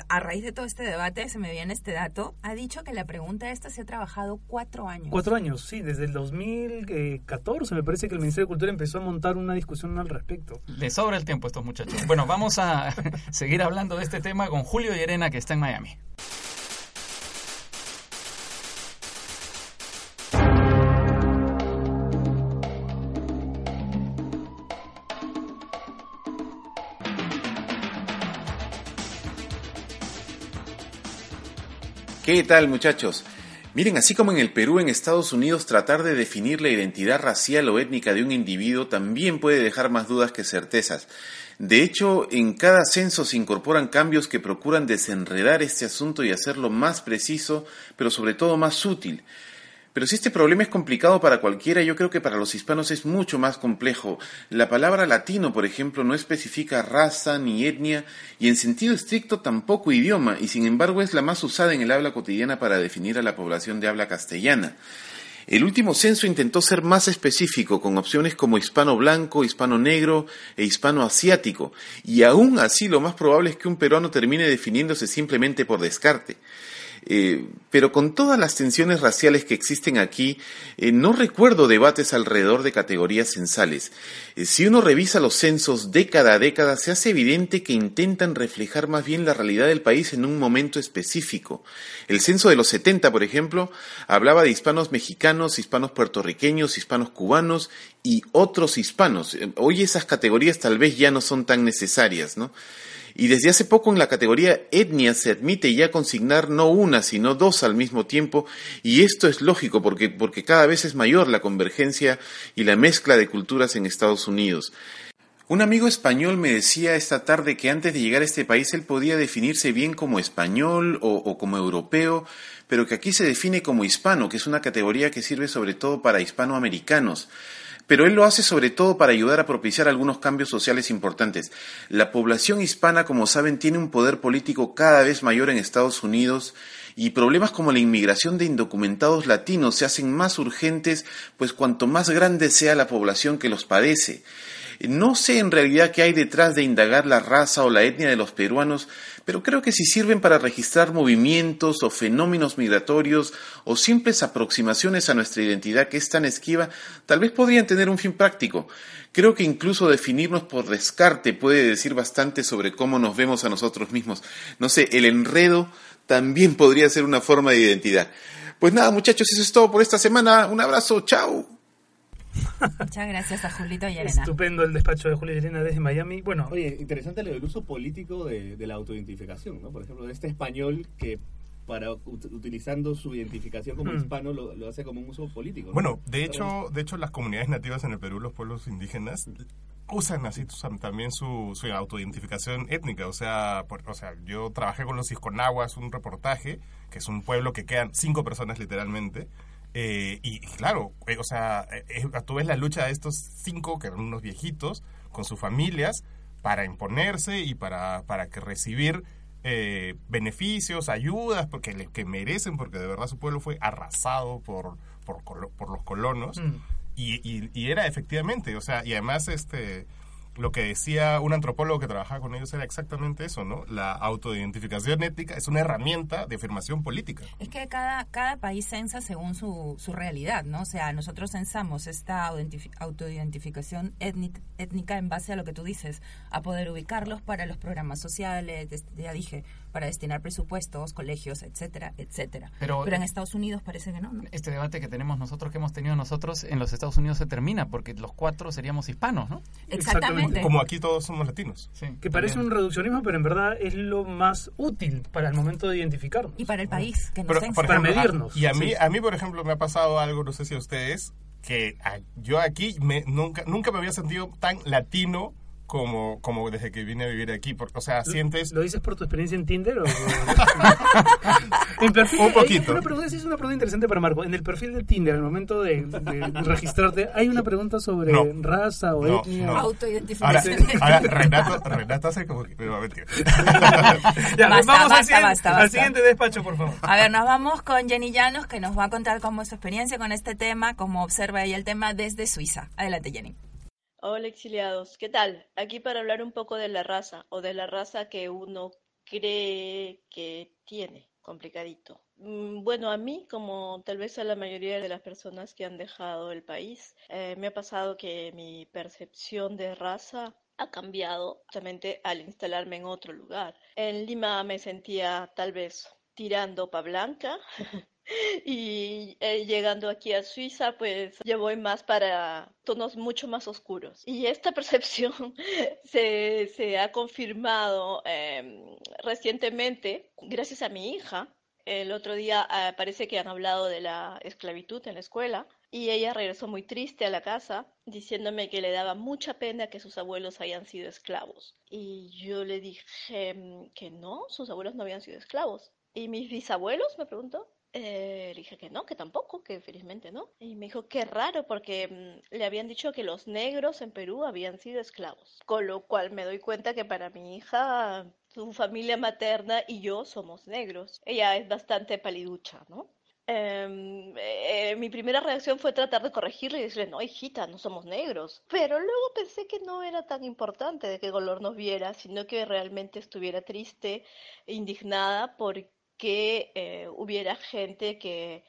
B: a raíz de todo este debate se me viene este dato, ha dicho que la pregunta esta se ha trabajado cuatro años.
A: Cuatro años, sí, desde el 2014 me parece que el Ministerio de Cultura empezó a montar una discusión al respecto.
C: Le sobra el tiempo a estos muchachos. Bueno, vamos a seguir hablando de este tema con Julio Llerena, que está en Miami.
K: ¿Qué tal muchachos? Miren, así como en el Perú, en Estados Unidos, tratar de definir la identidad racial o étnica de un individuo también puede dejar más dudas que certezas. De hecho, en cada censo se incorporan cambios que procuran desenredar este asunto y hacerlo más preciso, pero sobre todo más útil. Pero si este problema es complicado para cualquiera, yo creo que para los hispanos es mucho más complejo. La palabra latino, por ejemplo, no especifica raza ni etnia y en sentido estricto tampoco idioma, y sin embargo es la más usada en el habla cotidiana para definir a la población de habla castellana. El último censo intentó ser más específico, con opciones como hispano blanco, hispano negro e hispano asiático, y aún así lo más probable es que un peruano termine definiéndose simplemente por descarte. Eh, pero con todas las tensiones raciales que existen aquí, eh, no recuerdo debates alrededor de categorías censales. Eh, si uno revisa los censos década a década, se hace evidente que intentan reflejar más bien la realidad del país en un momento específico. El censo de los 70, por ejemplo, hablaba de hispanos mexicanos, hispanos puertorriqueños, hispanos cubanos y otros hispanos. Hoy esas categorías tal vez ya no son tan necesarias, ¿no? Y desde hace poco en la categoría etnia se admite ya consignar no una, sino dos al mismo tiempo, y esto es lógico porque, porque cada vez es mayor la convergencia y la mezcla de culturas en Estados Unidos. Un amigo español me decía esta tarde que antes de llegar a este país él podía definirse bien como español o, o como europeo, pero que aquí se define como hispano, que es una categoría que sirve sobre todo para hispanoamericanos pero él lo hace sobre todo para ayudar a propiciar algunos cambios sociales importantes. La población hispana, como saben, tiene un poder político cada vez mayor en Estados Unidos y problemas como la inmigración de indocumentados latinos se hacen más urgentes, pues cuanto más grande sea la población que los padece. No sé en realidad qué hay detrás de indagar la raza o la etnia de los peruanos, pero creo que si sirven para registrar movimientos o fenómenos migratorios o simples aproximaciones a nuestra identidad que es tan esquiva, tal vez podrían tener un fin práctico. Creo que incluso definirnos por descarte puede decir bastante sobre cómo nos vemos a nosotros mismos. No sé, el enredo también podría ser una forma de identidad. Pues nada, muchachos, eso es todo por esta semana. Un abrazo, chao.
B: Muchas gracias a Julito y Elena.
A: Estupendo el despacho de Julio Elena desde Miami. Bueno,
E: Oye, interesante lo del uso político de, de la autoidentificación, ¿no? Por ejemplo, de este español que para ut- utilizando su identificación como
A: Mm.
E: hispano lo, lo hace como un uso político. ¿no?
D: Bueno, de hecho, de hecho las comunidades nativas en el Perú, los pueblos indígenas, usan así también su, su autoidentificación étnica. O sea, por- o sea, yo trabajé con los Isconaguas, un reportaje, que es un pueblo que quedan cinco personas literalmente. Eh, y, claro, eh, o sea, eh, eh, tú ves la lucha de estos cinco, que eran unos viejitos, con sus familias, para imponerse y para, para que recibir eh, beneficios, ayudas, porque le- que merecen, porque de verdad su pueblo fue arrasado por, por, por los colonos.
A: Mm.
D: Y, y, y era efectivamente, o sea, y además este lo que decía un antropólogo que trabajaba con ellos era exactamente eso, ¿no? La autoidentificación étnica es una herramienta de afirmación política.
B: Es que cada, cada país censa según su, su realidad, ¿no? O sea, nosotros censamos esta autoidentificación étnica, en base a lo que tú dices, a poder ubicarlos para los programas sociales, ya dije, para destinar presupuestos, colegios, etcétera, etcétera.
C: Pero-
B: en Estados Unidos parece que no, ¿no?
C: Este debate que tenemos nosotros, que hemos tenido nosotros en los Estados Unidos se termina, porque los cuatro seríamos hispanos, ¿no?
B: Exactamente.
D: Como aquí todos somos latinos.
C: Sí.
A: que parece un reduccionismo, pero en verdad es lo más útil para el momento de identificarnos.
B: Y para el país que nos
D: Pero,
A: Para medirnos.
D: y a mí,
A: Sí.
D: a mí, por ejemplo, me ha pasado algo, no sé si a ustedes, que a- yo aquí me, nunca, nunca me había sentido tan latino como, como desde que vine a vivir aquí. Porque, o sea, sientes...
A: ¿Lo dices por tu experiencia en Tinder? O... En perfil-
D: Un poquito.
A: Una pregunta, sí, es una pregunta interesante para Marco. En el perfil de Tinder, al momento de, de registrarte, ¿hay una pregunta sobre
D: No.
A: raza o
D: No,
A: etnia?
D: no.
B: Autoidentificación.
D: ahora Renato, Renato hace como que... No, mentira.
A: Ya,
B: Basta,
A: vamos
B: basta,
A: al, siguiente,
B: basta,
A: al
B: basta.
A: siguiente despacho, por favor.
B: A ver, nos vamos con Jenny Llanos, que nos va a contar cómo es su experiencia con este tema, cómo observa ella el tema desde Suiza. Adelante, Jenny.
L: Hola exiliados, ¿qué tal? Aquí para hablar un poco de la raza o de la raza que uno cree que tiene, complicadito. Mm, Bueno, a mí, como tal vez a la mayoría de las personas que han dejado el país, eh, me ha pasado que mi percepción de raza ha cambiado justamente al instalarme en otro lugar. En Lima me sentía tal vez tirando pa' blanca. Y eh, llegando aquí a Suiza, pues voy más para tonos mucho más oscuros. Y esta percepción se, se ha confirmado em, recientemente gracias a mi hija. El otro día ah, parece que han hablado de la esclavitud en la escuela y ella regresó muy triste a la casa diciéndome que le daba mucha pena que sus abuelos hayan sido esclavos. Y yo le dije mm, que no, sus abuelos no habían sido esclavos. ¿Y mis bisabuelos? me preguntó. Eh, dije que no, que tampoco, que felizmente no. Y me dijo, qué raro, porque mm, le habían dicho que los negros en Perú habían sido esclavos. Con lo cual me doy cuenta que para mi hija, su familia materna y yo somos negros. Ella es bastante paliducha, ¿no? Em, eh, mi primera reacción fue tratar de corregirle y decirle, no, hijita, no somos negros. Pero luego pensé que no era tan importante de qué color nos viera, sino que realmente estuviera triste, e indignada porque eh, hubiera gente que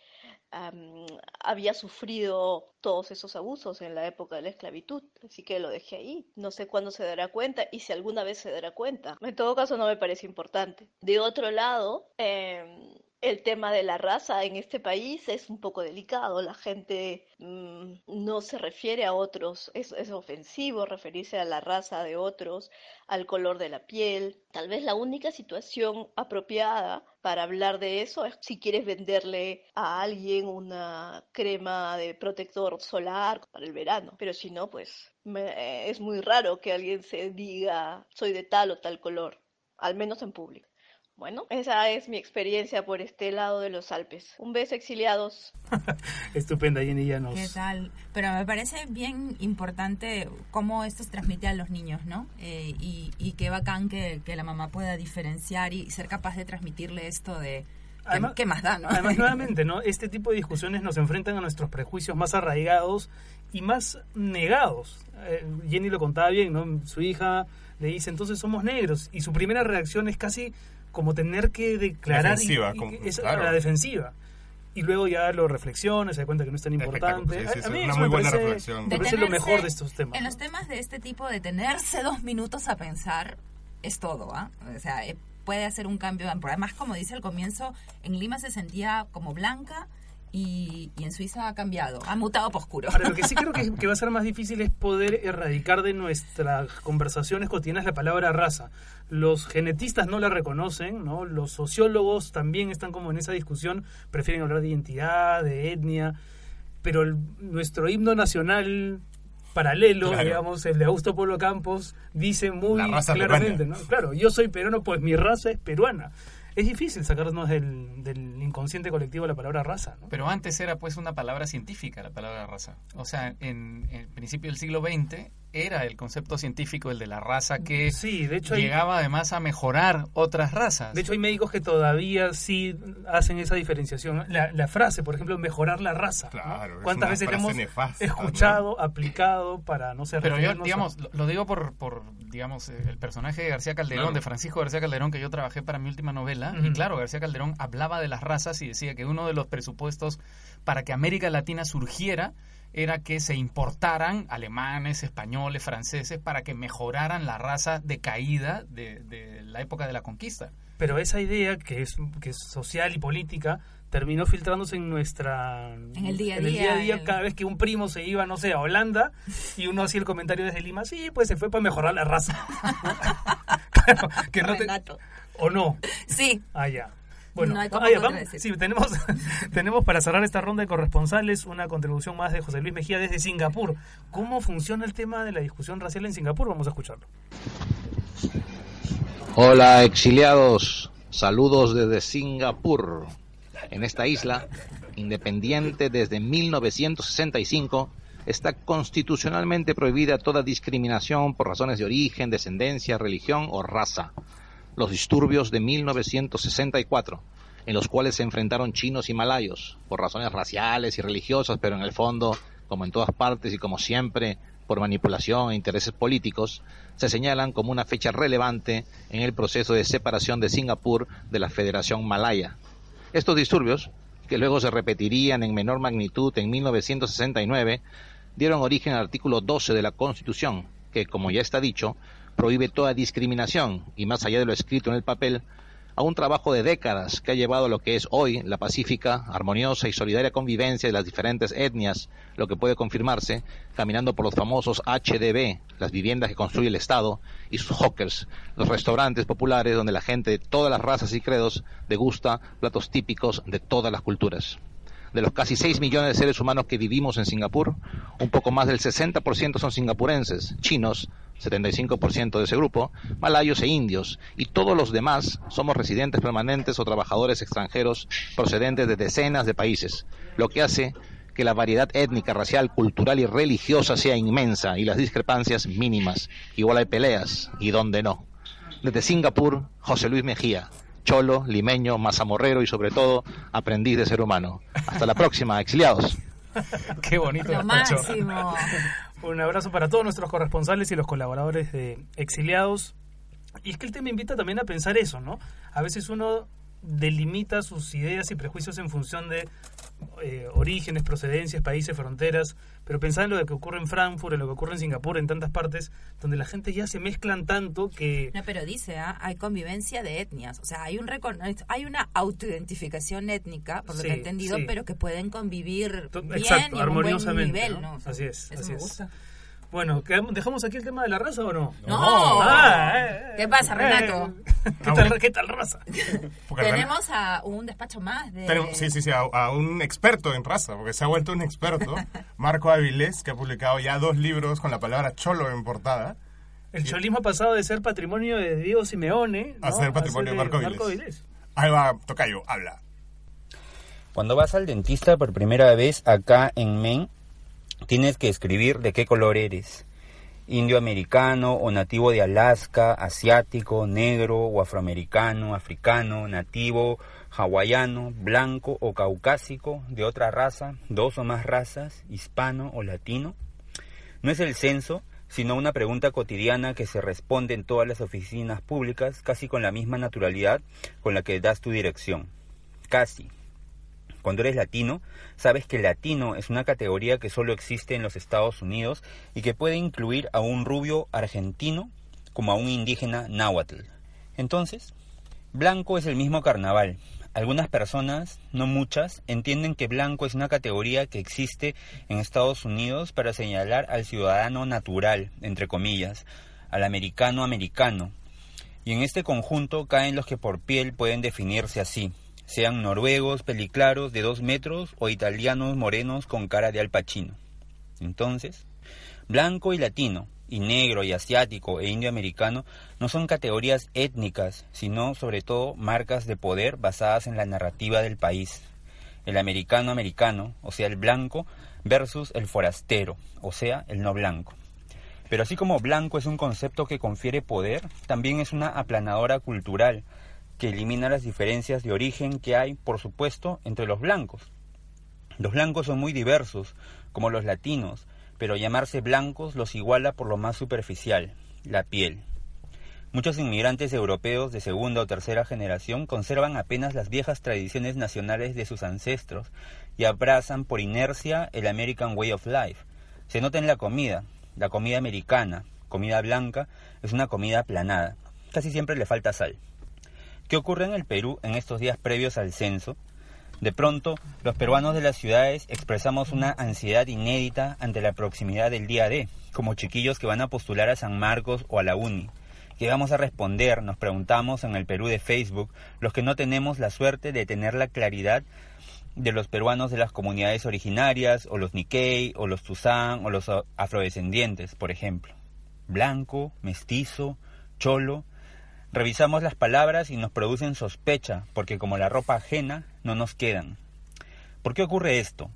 L: había sufrido todos esos abusos en la época de la esclavitud. Así que lo dejé ahí. No sé cuándo se dará cuenta y si alguna vez se dará cuenta. En todo caso, no me parece importante. De otro lado, em, el tema de la raza en este país es un poco delicado. La gente mm, no se refiere a otros. Es, ofensivo referirse a la raza de otros, al color de la piel. Tal vez la única situación apropiada para hablar de eso es si quieres venderle a alguien una crema de protector solar para el verano. Pero si no, pues es muy raro que alguien se diga soy de tal o tal color, al menos en público. Bueno, esa es mi experiencia por este lado de los Alpes. Un beso, exiliados.
A: Estupenda, Jenny ya nos...
B: ¿Qué tal? Pero me parece bien importante cómo esto se transmite a los niños, ¿no? Eh, y, y qué bacán que, que la mamá pueda diferenciar y ser capaz de transmitirle esto de... ¿Qué,
A: Además-
B: qué más da, no?
A: Además, nuevamente, ¿no? Este tipo de discusiones nos enfrentan a nuestros prejuicios más arraigados y más negados. Eh, Jenny lo contaba bien, ¿no? Su hija le dice, entonces somos negros. Y su primera reacción es casi como tener que declarar... y-
D: Defensiva,
A: y-
D: como- claro.
A: la defensiva. Y luego ya lo reflexiona, se da cuenta que no es tan importante.
D: Sí, sí,
A: A- mí
D: una
A: eso
D: muy
A: me
D: buena
A: parece-
D: reflexión.
A: Me parece lo mejor de estos temas.
B: En los temas de este tipo, detenerse dos minutos a pensar es todo, ¿ah? O sea, eh, puede hacer un cambio. Además, como dice al comienzo, en Lima se sentía como blanca y, y en Suiza ha cambiado, ha mutado por oscuro.
A: Ahora, lo que sí creo que, que va a ser más difícil es poder erradicar de nuestras conversaciones cotidianas la palabra raza. Los genetistas no la reconocen, ¿no? Los sociólogos también están como en esa discusión, prefieren hablar de identidad, de etnia, pero el- nuestro himno nacional paralelo,
D: Claro.
A: digamos, el de Augusto Polo Campos, dice muy claramente,
D: peruana.
A: ¿no? Claro, yo soy peruano, pues mi raza es peruana. Es difícil sacarnos del, del inconsciente colectivo la palabra raza, ¿no?
C: Pero antes era pues una palabra científica la palabra raza. O sea, en el principio del siglo XX era el concepto científico el de la raza que
A: Sí, de hecho hay-
C: llegaba además a mejorar otras razas.
A: De hecho, hay médicos que todavía sí hacen esa diferenciación. La, la frase, por ejemplo, mejorar la raza. ¿no?
D: Claro, es
A: ¿Cuántas
D: una
A: veces
D: frase
A: hemos
D: nefasta,
A: escuchado, aplicado para no ser
C: Pero yo, digamos, lo, lo digo por, por digamos, eh, el personaje de García Calderón,
D: Claro.
C: de Francisco García Calderón, que yo trabajé para mi última novela. Y claro, García Calderón hablaba de las razas y decía que uno de los presupuestos para que América Latina surgiera era que se importaran alemanes, españoles, franceses, para que mejoraran la raza decaída de, de la época de la conquista.
A: Pero esa idea, que es, que es social y política, terminó filtrándose en nuestra...
B: En el día a
A: en el
B: día,
A: día, a día,
B: el-
A: cada vez que un primo se iba, no sé, a Holanda, y uno hacía el comentario desde Lima, sí, pues se fue para mejorar la raza. claro, que no te-. ¿O no?
B: Sí,
A: Ah, ya. Bueno,
B: no hay
A: vamos- sí, tenemos, tenemos para cerrar esta ronda de corresponsales una contribución más de José Luis Mejía desde Singapur. ¿Cómo funciona el tema de la discusión racial en Singapur? Vamos a escucharlo.
M: Hola exiliados, saludos desde Singapur. En esta isla, independiente desde 1965, está constitucionalmente prohibida toda discriminación por razones de origen, descendencia, religión o raza. Los disturbios de 1964, en los cuales se enfrentaron chinos y malayos por razones raciales y religiosas, pero en el fondo, como en todas partes y como siempre, por manipulación e intereses políticos, se señalan como una fecha relevante en el proceso de separación de Singapur de la Federación Malaya. Estos disturbios, que luego se repetirían en menor magnitud en 1969, dieron origen al artículo 12 de la Constitución, que, como ya está dicho, prohíbe toda discriminación y, más allá de lo escrito en el papel, a un trabajo de décadas que ha llevado a lo que es hoy la pacífica, armoniosa y solidaria convivencia de las diferentes etnias, lo que puede confirmarse caminando por los famosos HDB, las viviendas que construye el Estado, y sus hawkers, los restaurantes populares donde la gente de todas las razas y credos degusta platos típicos de todas las culturas. De los casi 6 millones de seres humanos que vivimos en Singapur, un poco más del 60% son singapurenses, chinos, 75% de ese grupo, malayos e indios, y todos los demás somos residentes permanentes o trabajadores extranjeros procedentes de decenas de países, lo que hace que la variedad étnica, racial, cultural y religiosa sea inmensa y las discrepancias mínimas. Igual hay peleas y donde no. Desde Singapur, José Luis Mejía, cholo, limeño, mazamorrero y sobre todo aprendiz de ser humano. Hasta la próxima, exiliados.
A: Qué bonito.
B: Lo máximo.
A: Un abrazo para todos nuestros corresponsales y los colaboradores de Exiliados. Y es que el tema invita también a pensar eso, ¿no? A veces uno delimita sus ideas y prejuicios en función de eh, orígenes, procedencias, países, fronteras, pero pensar en lo que ocurre en Frankfurt, en lo que ocurre en Singapur, en tantas partes, donde la gente ya se mezclan tanto que...
B: No, pero dice, ¿ah? hay convivencia de etnias. O sea, hay un hay una autoidentificación étnica, por lo
A: Sí,
B: que he entendido,
A: sí.
B: pero que pueden convivir bien
A: Exacto,
B: y a un buen
A: armoniosamente.
B: nivel,
A: ¿no?
B: ¿no? O sea,
A: así es, así
B: me
A: es. Bueno, ¿quedamos- ¿dejamos aquí el tema de la raza o no?
B: No.
A: Ah, eh, eh,
B: ¿Qué pasa,
A: eh,
B: Renato?
A: ¿Qué tal, qué tal raza?
B: Tenemos a un despacho más de...
D: tenemos- sí, sí, sí, a, a un experto en raza, porque se ha vuelto un experto, Marco Avilés, que ha publicado ya dos libros con la palabra cholo en portada.
A: El cholismo ha pasado de ser patrimonio de Diego Simeone ¿no?
D: A ser patrimonio de Marco Avilés.
A: Avilés.
D: Ahí va, Tocayo, habla.
N: Cuando vas al dentista por primera vez acá en Maine, tienes que escribir de qué color eres. Indio americano o nativo de Alaska, asiático, negro o afroamericano, africano, nativo, hawaiano, blanco o caucásico, de otra raza, dos o más razas, hispano o latino. No es el censo, sino una pregunta cotidiana que se responde en todas las oficinas públicas casi con la misma naturalidad con la que das tu dirección. Casi. Cuando eres latino, sabes que latino es una categoría que solo existe en los Estados Unidos y que puede incluir a un rubio argentino como a un indígena náhuatl. Entonces, blanco es el mismo carnaval. Algunas personas, no muchas, entienden que blanco es una categoría que existe en Estados Unidos para señalar al ciudadano natural, entre comillas, al americano americano. Y en este conjunto caen los que por piel pueden definirse así, sean noruegos peliclaros de dos metros o italianos morenos con cara de alpachino. Entonces, blanco y latino, y negro y asiático e indio americano no son categorías étnicas, sino sobre todo marcas de poder basadas en la narrativa del país. El americano americano, o sea, el blanco, versus el forastero, o sea, el no blanco. Pero así como blanco es un concepto que confiere poder, también es una aplanadora cultural que elimina las diferencias de origen que hay, por supuesto, entre los blancos. Los blancos son muy diversos, como los latinos, pero llamarse blancos los iguala por lo más superficial, la piel. Muchos inmigrantes europeos de segunda o tercera generación conservan apenas las viejas tradiciones nacionales de sus ancestros y abrazan por inercia el American Way of Life. Se nota en la comida. La comida americana, comida blanca, es una comida aplanada. Casi siempre le falta sal. ¿Qué ocurre en el Perú en estos días previos al censo? De pronto, los peruanos de las ciudades expresamos una ansiedad inédita ante la proximidad del día D, como chiquillos que van a postular a San Marcos o a la Uni. ¿Qué vamos a responder? Nos preguntamos en el Perú de Facebook, los que no tenemos la suerte de tener la claridad de los peruanos de las comunidades originarias, o los Nikkei, o los Tuzán, o los afrodescendientes, por ejemplo. Blanco, mestizo, cholo. Revisamos las palabras y nos producen sospecha, porque como la ropa ajena, no nos quedan. ¿Por qué ocurre esto?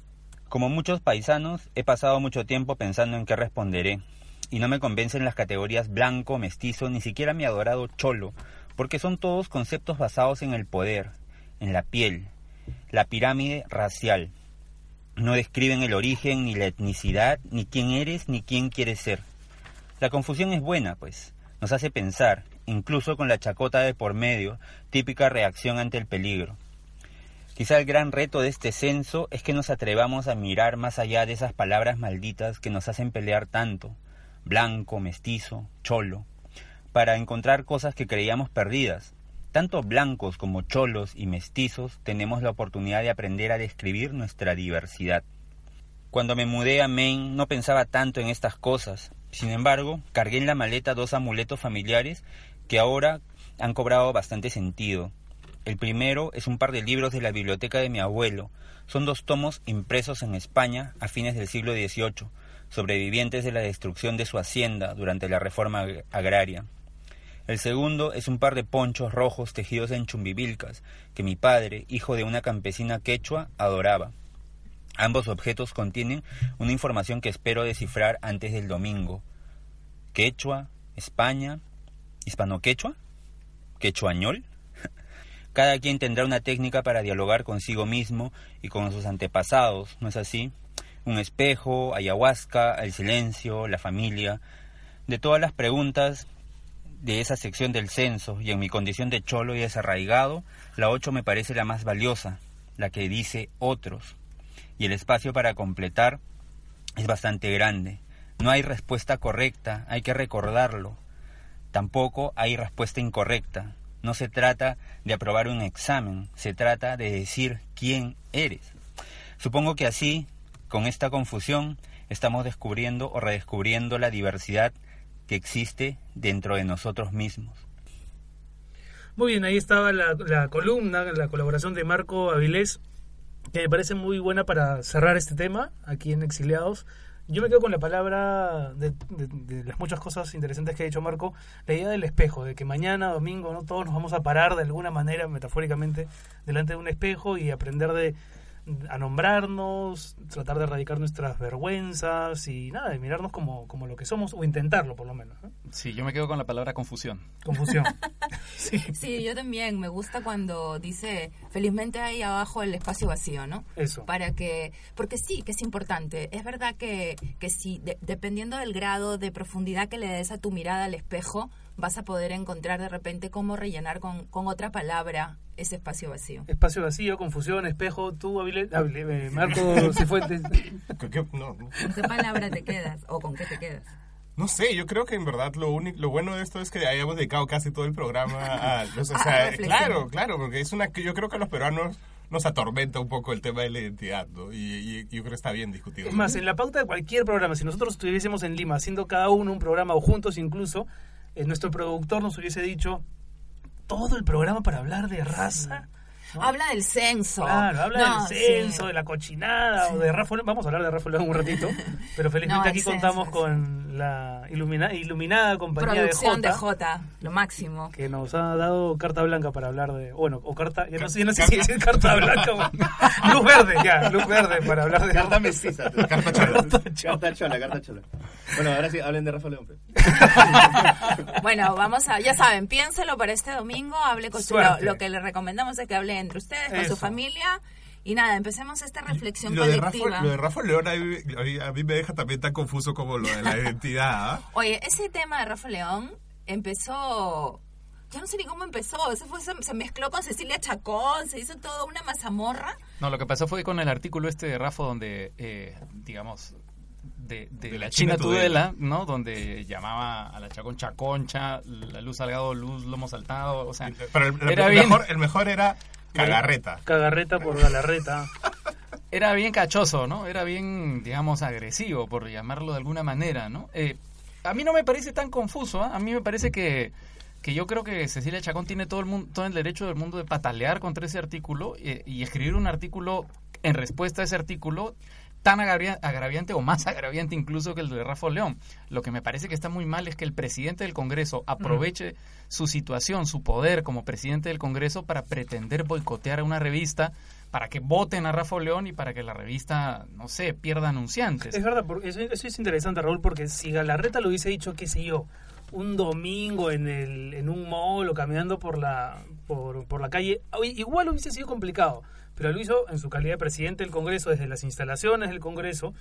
N: Como muchos paisanos, he pasado mucho tiempo pensando en qué responderé, y no me convencen las categorías blanco, mestizo, ni siquiera mi adorado cholo, porque son todos conceptos basados en el poder, en la piel, la pirámide racial. No describen el origen, ni la etnicidad, ni quién eres, ni quién quieres ser. La confusión es buena, pues. Nos hace pensar, incluso con la chacota de por medio, típica reacción ante el peligro. Quizá el gran reto de este censo es que nos atrevamos a mirar más allá de esas palabras malditas que nos hacen pelear tanto, blanco, mestizo, cholo, para encontrar cosas que creíamos perdidas, tanto blancos como cholos y mestizos tenemos la oportunidad de aprender a describir nuestra diversidad. Cuando me mudé a Maine no pensaba tanto en estas cosas. Sin embargo, cargué en la maleta dos amuletos familiares que ahora han cobrado bastante sentido. El primero es un par de libros de la biblioteca de mi abuelo. Son dos tomos impresos en España a fines del siglo XVIII, sobrevivientes de la destrucción de su hacienda durante la reforma agraria. El segundo es un par de ponchos rojos tejidos en chumbivilcas que mi padre, hijo de una campesina quechua, adoraba. Ambos objetos contienen una información que espero descifrar antes del domingo. Quechua, España, hispano-quechua, quechuañol. Cada quien tendrá una técnica para dialogar consigo mismo y con sus antepasados, ¿no es así? Un espejo, ayahuasca, el silencio, la familia. De todas las preguntas de esa sección del censo y en mi condición de cholo y desarraigado, la 8 me parece la más valiosa, la que dice otros. Y el espacio para completar es bastante grande. No hay respuesta correcta, hay que recordarlo. Tampoco hay respuesta incorrecta. No se trata de aprobar un examen, se trata de decir quién eres. Supongo que así, con esta confusión, estamos descubriendo o redescubriendo la diversidad que existe dentro de nosotros mismos.
A: Muy bien, ahí estaba la, columna, la colaboración de Marco Avilés, que me parece muy buena para cerrar este tema aquí en Exiliados. Yo me quedo con la palabra de, de- las muchas cosas interesantes que ha dicho Marco, la idea del espejo, de que mañana, domingo, no todos nos vamos a parar de alguna manera, metafóricamente, delante de un espejo y aprender de a nombrarnos, tratar de erradicar nuestras vergüenzas y nada, de mirarnos como, como lo que somos, o intentarlo por lo menos. ¿no?
C: Sí, yo me quedo con la palabra confusión.
A: Confusión.
B: Sí, yo también. Me gusta cuando dice, felizmente hay abajo el espacio vacío, ¿no?
A: Eso.
B: Para que, porque sí, que es importante. Es verdad que, que sí, de- dependiendo del grado de profundidad que le des a tu mirada al espejo, vas a poder encontrar de repente cómo rellenar con, con otra palabra ese espacio vacío.
A: Espacio vacío, confusión, espejo, tú, Avilés, Avilés, eh, Marco Cifuentes.
D: No, no.
B: ¿Con qué palabra te quedas o con qué te quedas?
D: No sé, yo creo que en verdad lo único, lo bueno de esto es que hayamos dedicado casi todo el programa a, o sea,
B: A reflexión.
D: claro, claro, porque es una que yo creo que a los peruanos nos atormenta un poco el tema de la identidad, ¿no? Y, y yo creo que está bien discutido.
A: Es más, en la pauta de cualquier programa, si nosotros estuviésemos en Lima haciendo cada uno un programa o juntos incluso, eh, nuestro productor nos hubiese dicho todo el programa para hablar de raza.
B: Habla del censo.
A: Claro, habla
B: No,
A: del
B: sí.
A: censo, de la cochinada o de Rafa León. Vamos a hablar de Rafa León un ratito, pero felizmente
B: No,
A: aquí
B: censo,
A: contamos con la ilumina- iluminada compañía
B: Producción
A: de
B: de
A: Jota.
B: J, lo máximo.
A: que nos ha dado carta blanca para hablar de. Bueno, o carta. Ya no sé, no sé si decir carta blanca o. luz verde, ya, luz verde para hablar de.
E: Carta mestiza.
D: Carta chola.
E: Carta chola, carta chola. Bueno, ahora sí, hablen de Rafa León. pues.
B: Bueno, vamos a, ya saben, piénselo para este domingo, hable con su, lo, lo que le recomendamos es que hable entre ustedes, con
D: Eso.
B: su familia. Y nada, empecemos esta reflexión
D: Lo de, Rafa,
B: colectiva.
D: lo de Rafa León a mí, a mí me deja también tan confuso como lo de la identidad. ¿ah?
B: Oye, ese tema de Rafa León empezó. Ya no sé ni cómo empezó. Eso fue, se, se mezcló con Cecilia Chacón, se hizo toda una mazamorra.
C: No, lo que pasó fue con el artículo este de Rafa donde, eh, digamos, de, de la
D: China
C: China
D: Tudela.
C: Tudela, ¿no? Donde llamaba a la Chacón Chaconcha, la Luz Salgado, Luz Lomo Saltado, o sea,
D: Pero el, el-
C: era
D: el
C: bien,
D: mejor, el mejor era Cagarreta.
A: Cagarreta por Galarreta.
C: era bien cachoso, ¿no? Era bien, digamos, agresivo, por llamarlo de alguna manera, ¿no? Eh, a mí no me parece tan confuso. ¿ah? A mí me parece que, que yo creo que Cecilia Chacón tiene todo el, mundo, todo el derecho del mundo de patalear contra ese artículo eh, y escribir un artículo en respuesta a ese artículo tan agravia- agraviante o más agraviante incluso que el de Rafa León. Lo que me parece que está muy mal es que el presidente del Congreso aproveche su situación, su poder como presidente del Congreso para pretender boicotear a una revista, para que voten a Rafa León y para que la revista, no sé, pierda anunciantes.
A: Es verdad, porque eso, eso es interesante, Raúl, porque si Galarreta lo hubiese dicho, qué sé yo, un domingo en, el, en un mall o caminando por la, por, por la calle, igual hubiese sido complicado, pero lo hizo en su calidad de presidente del Congreso, desde las instalaciones del Congreso,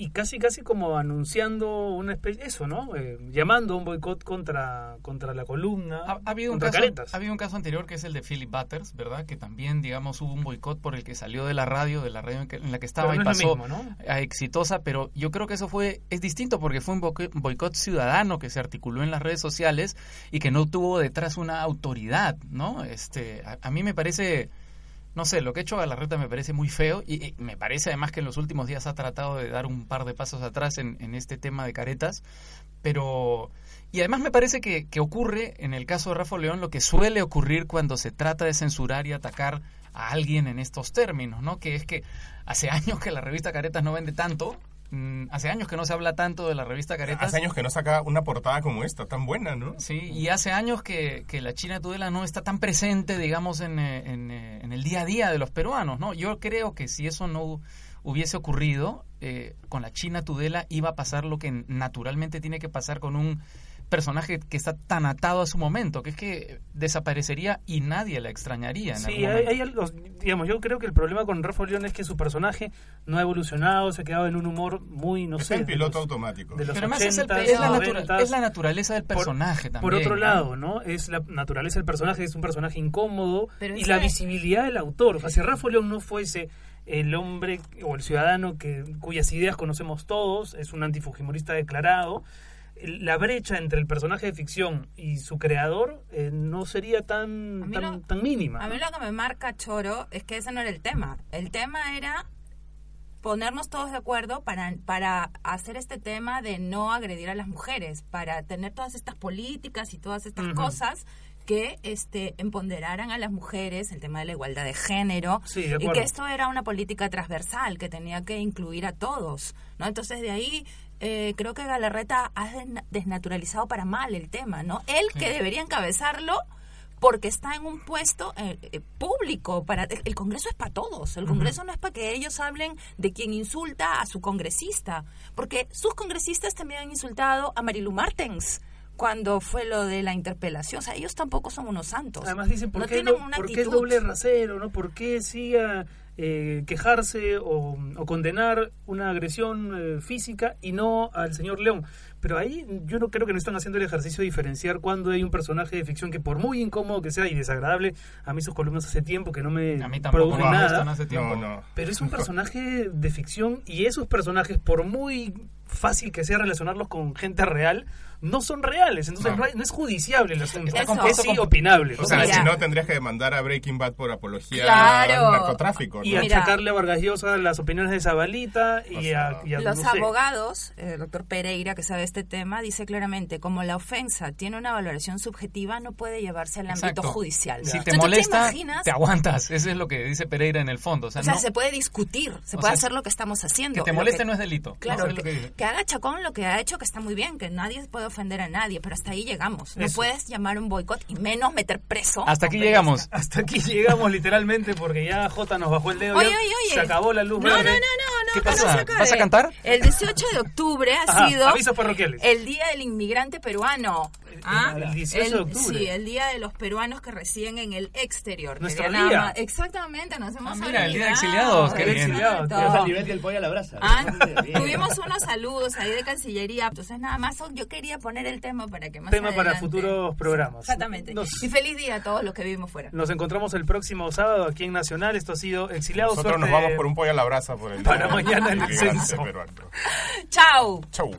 A: y casi casi como anunciando una especie, eso, ¿no? Eh, llamando un boicot contra, contra la columna,
C: Ha, ha habido un caso,
A: Caretas.
C: ha habido un caso anterior que es el de Philip Butters, ¿verdad? Que también, digamos, hubo un boicot por el que salió de la radio, de la radio en, que- en la que estaba y pasó
A: mismo, ¿no?
C: a exitosa, pero yo creo que eso fue es distinto porque fue un boico- boicot ciudadano que se articuló en las redes sociales y que no tuvo detrás una autoridad, ¿no? Este, a, a mí me parece no sé, lo que ha hecho Galarreta me parece muy feo y, me parece además que en los últimos días ha tratado de dar un par de pasos atrás en, en este tema de caretas, pero... Y además me parece que, que ocurre en el caso de Rafa León lo que suele ocurrir cuando se trata de censurar y atacar a alguien en estos términos, ¿no? Que es que hace años que la revista Caretas no vende tanto, hace años que no se habla tanto de la revista Caretas.
D: Hace años que no saca una portada como esta, tan buena, ¿no?
C: Sí, y hace años que, que la China Tudela no está tan presente, digamos, en, eh, en, eh, en el día a día de los peruanos, ¿no? Yo creo que si eso no hubiese ocurrido, eh, con la China Tudela iba a pasar lo que naturalmente tiene que pasar con un personaje que está tan atado a su momento, que es que desaparecería y nadie la extrañaría. En
A: Sí,
C: algún
A: hay,
C: momento.
A: hay algo- digamos, yo creo que el problema con Rafa León es que su personaje no ha evolucionado, se ha quedado en un humor muy, no
D: Está
A: sé...
D: en
A: de
D: piloto
A: los-
D: automático.
A: de los
C: Pero además es, el-
A: 80s,
C: es la natura-
A: 90s.
C: es la naturaleza del personaje
A: por,
C: también.
A: Por otro
C: ¿no?
A: lado, ¿no? Es la naturaleza del personaje, es un personaje incómodo
B: Pero
A: y la visibilidad del autor. O sea, si Rafa León no fuese el hombre o el ciudadano que cuyas ideas conocemos todos, es un antifujimorista declarado, la brecha entre el personaje de ficción y su creador eh, no sería tan, tan,
B: lo-
A: tan mínima.
B: A mí lo que me marca Choro es que ese no era el tema. El tema era ponernos todos de acuerdo para, para hacer este tema de no agredir a las mujeres, para tener todas estas políticas y todas estas cosas que este empoderaran a las mujeres, el tema de la igualdad de género,
A: Sí, de
B: y que esto era una política transversal que tenía que incluir a todos, ¿no? Entonces de ahí eh, creo que Galarreta ha desna- desnaturalizado para mal el tema, ¿no? Él que debería encabezarlo porque está en un puesto eh, eh, público para el Congreso es para todos el Congreso no es para que ellos hablen de quien insulta a su congresista porque sus congresistas también han insultado a Marilu Martens cuando fue lo de la interpelación o sea ellos tampoco son unos santos
A: Además dicen, ¿por,
B: no
A: qué,
B: tienen una
A: por qué
B: actitud.
A: doble rasero? ¿no? ¿Por qué sí a, eh, quejarse o, o condenar una agresión eh, física y no al señor León? Pero ahí yo no creo que no están haciendo el ejercicio de diferenciar cuando hay un personaje de ficción que por muy incómodo que sea y desagradable, a mí sus columnas hace tiempo que no me
C: A mí tampoco
A: producen
C: me
A: nada.
C: hace tiempo.
D: No, no.
A: Pero es un personaje de ficción y esos personajes, por muy fácil que sea relacionarlos con gente real, no son reales. Entonces
D: No.
A: es judiciable el asunto. Es sí opinable.
D: O sea, si no, tendrías que demandar a Breaking Bad por apología
B: Claro.
D: al narcotráfico. ¿no?
A: y achacarle a Vargas Llosa las opiniones de Zabalita y,
D: O sea,
A: a, y a-
B: Los
A: no sé.
B: abogados, el doctor Pereira, que sabe este tema, dice claramente, como la ofensa tiene una valoración subjetiva, no puede llevarse al ámbito
C: Exacto.
B: judicial.
C: Si te
B: Entonces, ¿tú
C: molesta,
B: imaginas?
C: te aguantas. Eso es lo que dice Pereira en el fondo. O sea,
B: O sea,
C: no-
B: se puede discutir, se puede
C: sea,
B: hacer lo que estamos haciendo.
C: que te moleste no es delito.
B: Claro,
C: Eso es lo
B: que,
C: que dice.
B: que haga Chacón lo que ha hecho, que está muy bien, que nadie puede ofender a nadie, pero hasta ahí llegamos. No
A: Eso.
B: puedes llamar un boicot y menos meter preso.
C: Hasta aquí llegamos.
A: Hasta aquí llegamos literalmente porque ya J nos bajó el dedo.
B: Oye,
A: ya
B: oye, oye.
A: Se acabó la luz
B: No, no, no, no, no,
A: ¿Qué
B: no
A: pasa?
B: se acabe.
C: ¿Vas a cantar?
B: El 18 de octubre ha
A: Ajá,
B: sido
A: avisos parroquiales.
B: el Día del Inmigrante Peruano. Ah,
A: el 18 de octubre.
B: Sí, el Día de los peruanos que residen en el exterior.
A: Nuestro
B: nada
A: día.
B: más- Exactamente, nos hemos
C: Ah, mira, el Día de. Exiliados, qué
A: El
C: bien.
A: exiliado,
B: Exacto.
E: Es al nivel del pollo a la brasa.
B: Ah,
E: Bien.
B: tuvimos unos saludos ahí de Cancillería, entonces nada más yo quería poner el tema para que más
A: Tema para futuros programas.
B: Exactamente.
A: Nos-
B: Y feliz día a todos los que vivimos fuera.
A: Nos encontramos el próximo sábado aquí en Nacional. Esto ha sido Exiliados.
D: Nosotros nos vamos por un pollo a la brasa por el
A: Para mañana en el censo.
D: peruano.
B: Chao.
D: Chau.